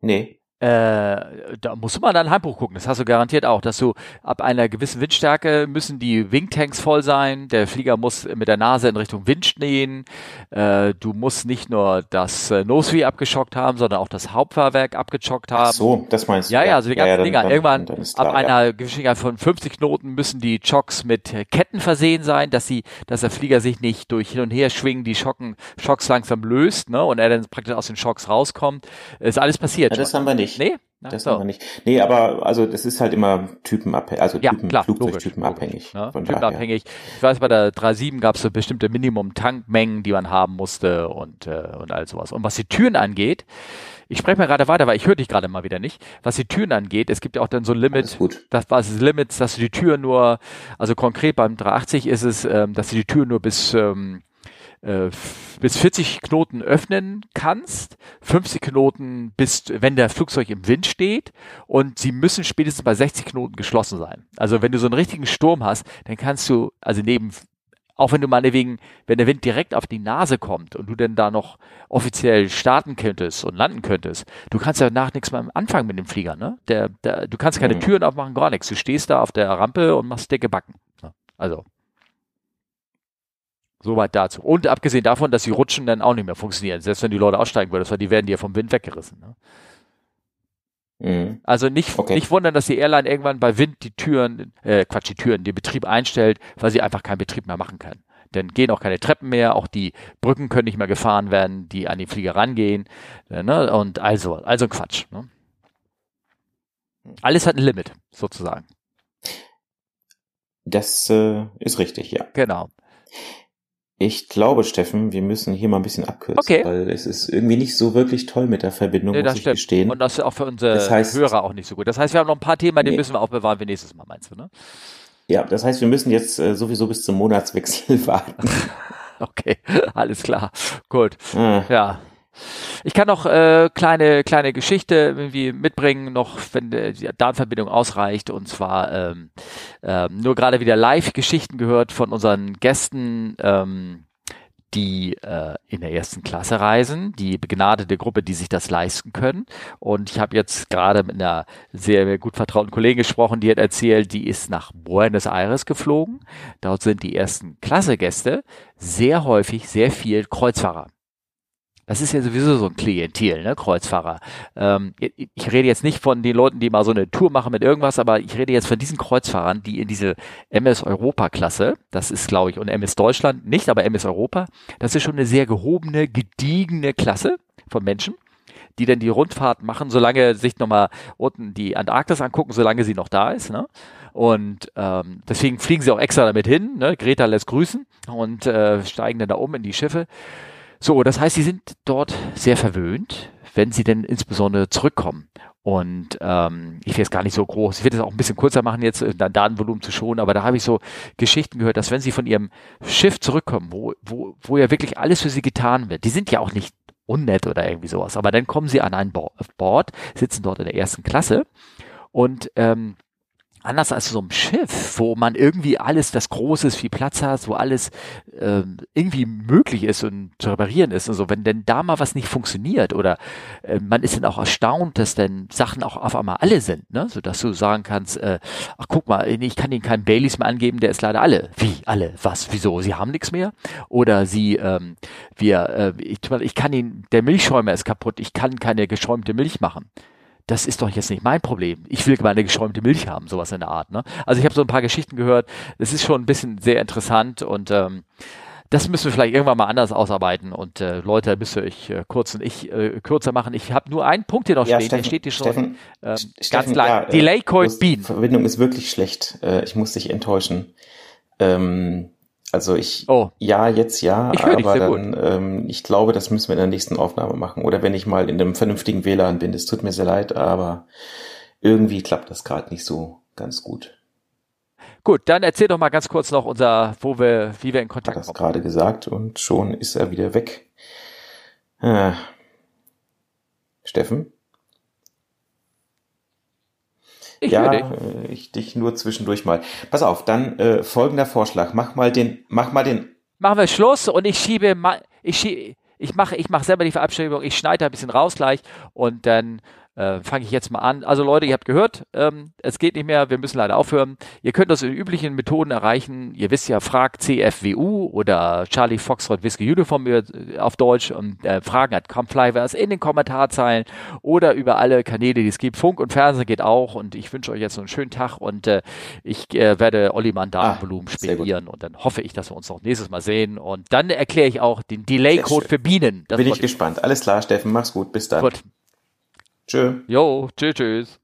Nee, Äh, da mal in dein Handbuch gucken. Das hast du garantiert auch, dass du ab einer gewissen Windstärke müssen die Wingtanks voll sein. Der Flieger muss mit der Nase in Richtung Wind stehen. Äh, du musst nicht nur das äh, Nosewee abgeschockt haben, sondern auch das Hauptfahrwerk abgeschockt haben. Ach so, das meinst du. Ja, ja, also die ganzen dann- Dinger. dann- Irgendwann dann ist ab klar, ja. einer Geschwindigkeit von 50 Knoten müssen die Chocks mit Ketten versehen sein, dass sie, dass der Flieger sich nicht durch hin und her schwingen, die Schocken, Schocks langsam löst, ne, und er dann praktisch aus den Schocks rauskommt. Ist alles passiert. Ja, das haben wir nicht. Nee? Ach Das so. haben wir nicht. Nee, aber also das ist halt immer typenabhängig, also Ja, Typen, klar, Flugzeugtypen logisch, abhängig. Ne? Typenabhängig. Ich weiß, bei der 3.7 gab es so bestimmte Minimum-Tankmengen, die man haben musste und, äh, und all sowas. Und was die Türen angeht, ich spreche mal gerade weiter, weil ich höre dich gerade mal wieder nicht. Was die Türen angeht, es gibt ja auch dann so ein Limit, das war das Limit, dass du die Tür nur, also konkret beim 380 ist es, ähm, dass du die Tür nur bis, ähm, äh, bis 40 Knoten öffnen kannst, 50 Knoten bis, wenn der Flugzeug im Wind steht und sie müssen spätestens bei 60 Knoten geschlossen sein. Also wenn du so einen richtigen Sturm hast, dann kannst du, also neben, auch wenn du meinetwegen, wenn der Wind direkt auf die Nase kommt und du dann da noch offiziell starten könntest und landen könntest, du kannst ja nach nichts mehr anfangen mit dem Flieger, ne? Der, der, du kannst keine Mhm. Türen aufmachen, gar nichts. Du stehst da auf der Rampe und machst dicke Backen. Also. Soweit dazu. Und abgesehen davon, dass die Rutschen dann auch nicht mehr funktionieren, selbst wenn die Leute aussteigen würden, weil die werden dir vom Wind weggerissen. Ne? Mhm. Also nicht, Okay. nicht wundern, dass die Airline irgendwann bei Wind die Türen, äh, Quatsch, die Türen, den Betrieb einstellt, weil sie einfach keinen Betrieb mehr machen kann. Dann gehen auch keine Treppen mehr, auch die Brücken können nicht mehr gefahren werden, die an den Flieger rangehen. Äh, ne? Und also, also Quatsch. Ne? Alles hat ein Limit, sozusagen. Das äh, ist richtig, ja. Genau. Ich glaube, Steffen, wir müssen hier mal ein bisschen abkürzen, Okay. weil es ist irgendwie nicht so wirklich toll mit der Verbindung, Nee, muss ich stimmt. gestehen. Und das ist auch für unsere Das heißt- Hörer auch nicht so gut. Das heißt, wir haben noch ein paar Themen, die Nee. müssen wir auch bewahren für nächstes Mal, meinst du, ne? ja, das heißt, wir müssen jetzt äh, sowieso bis zum Monatswechsel warten. Okay, alles klar. Gut. Ah, Ja. Ich kann noch äh, kleine kleine Geschichte irgendwie mitbringen, noch wenn äh, die Datenverbindung ausreicht. Und zwar ähm, ähm, nur gerade wieder Live-Geschichten gehört von unseren Gästen, ähm, die äh, in der ersten Klasse reisen, die begnadete Gruppe, die sich das leisten können. Und ich habe jetzt gerade mit einer sehr gut vertrauten Kollegin gesprochen, die hat erzählt, die ist nach Buenos Aires geflogen. Dort sind die ersten Klasse-Gäste sehr häufig sehr viel Kreuzfahrer. Das ist ja sowieso so ein Klientel, ne, Kreuzfahrer. Ähm, ich rede jetzt nicht von den Leuten, die mal so eine Tour machen mit irgendwas, aber ich rede jetzt von diesen Kreuzfahrern, die in diese MS Europa Klasse, das ist glaube ich, und MS Deutschland nicht, aber MS Europa, das ist schon eine sehr gehobene, gediegene Klasse von Menschen, die dann die Rundfahrt machen, solange sich nochmal unten die Antarktis angucken, solange sie noch da ist, ne? Und ähm, deswegen fliegen sie auch extra damit hin, ne? Greta lässt grüßen und äh, steigen dann da um in die Schiffe. So, das heißt, sie sind dort sehr verwöhnt, wenn sie denn insbesondere zurückkommen. Und ähm, ich will jetzt gar nicht so groß, ich will das auch ein bisschen kurzer machen jetzt, äh, dein Datenvolumen zu schonen, aber da habe ich so Geschichten gehört, dass wenn sie von ihrem Schiff zurückkommen, wo, wo, wo ja wirklich alles für sie getan wird, die sind ja auch nicht unnett oder irgendwie sowas, aber dann kommen sie an ein Bo Bord, sitzen dort in der ersten Klasse und ähm, anders als so ein Schiff, wo man irgendwie alles, das Große ist, viel Platz hat, wo alles äh, irgendwie möglich ist und zu reparieren ist und so. Wenn denn da mal was nicht funktioniert oder äh, man ist dann auch erstaunt, dass denn Sachen auch auf einmal alle sind, ne? so dass du sagen kannst, äh, ach guck mal, ich kann Ihnen keinen Baileys mehr angeben, der ist leider alle. Wie alle? Was? Wieso? Sie haben nichts mehr? Oder Sie, ähm, wir, äh, ich, ich kann Ihnen, der Milchschäumer ist kaputt, ich kann keine geschäumte Milch machen das ist doch jetzt nicht mein Problem. Ich will meine geschäumte Milch haben, sowas in der Art. Ne? Also ich habe so ein paar Geschichten gehört. Es ist schon ein bisschen sehr interessant und ähm, das müssen wir vielleicht irgendwann mal anders ausarbeiten. Und äh, Leute, müsst ihr euch äh, kurz und ich äh, kürzer machen. Ich habe nur einen Punkt hier noch ja, stehen, Steffen, der steht hier schon Steffen, äh, ganz lang. Ja, äh, Delay Code Bean. Die Verbindung ist wirklich schlecht. Äh, ich muss dich enttäuschen. Ähm, also ich, oh. ja, jetzt ja, ich aber dann, ähm, ich glaube, das müssen wir in der nächsten Aufnahme machen. Oder wenn ich mal in einem vernünftigen WLAN bin. Es tut mir sehr leid, aber irgendwie klappt das gerade nicht so ganz gut. Gut, dann erzähl doch mal ganz kurz noch unser, wo wir, wie wir in Kontakt kommen. Das gerade gesagt und schon ist er wieder weg. Äh. Steffen? Ich ja, äh, ich dich nur zwischendurch mal. Pass auf, dann äh, folgender Vorschlag. Mach mal den, mach mal den. Machen wir Schluss und ich schiebe, ich schiebe, ich mache, ich mache selber die Verabschiedung. Ich schneide ein bisschen raus gleich und dann äh, fange ich jetzt mal an. Also Leute, ihr habt gehört, ähm, es geht nicht mehr, wir müssen leider aufhören. Ihr könnt das in üblichen Methoden erreichen. Ihr wisst ja, fragt CFWU oder Charlie Foxtrot Whiskey Uniform äh, auf Deutsch und äh, Fragen at Comflyvers in den Kommentarzeilen oder über alle Kanäle, die es gibt. Funk und Fernsehen geht auch und ich wünsche euch jetzt so einen schönen Tag und äh, ich äh, werde Ollimann Datenvolumen ah, spendieren und dann hoffe ich, dass wir uns noch nächstes Mal sehen und dann erkläre ich auch den Delay-Code für Bienen. Das Bin ich gespannt. Alles klar, Steffen, mach's gut. Bis dann. Gut. Tschö. Jo, tschüss, tschüss.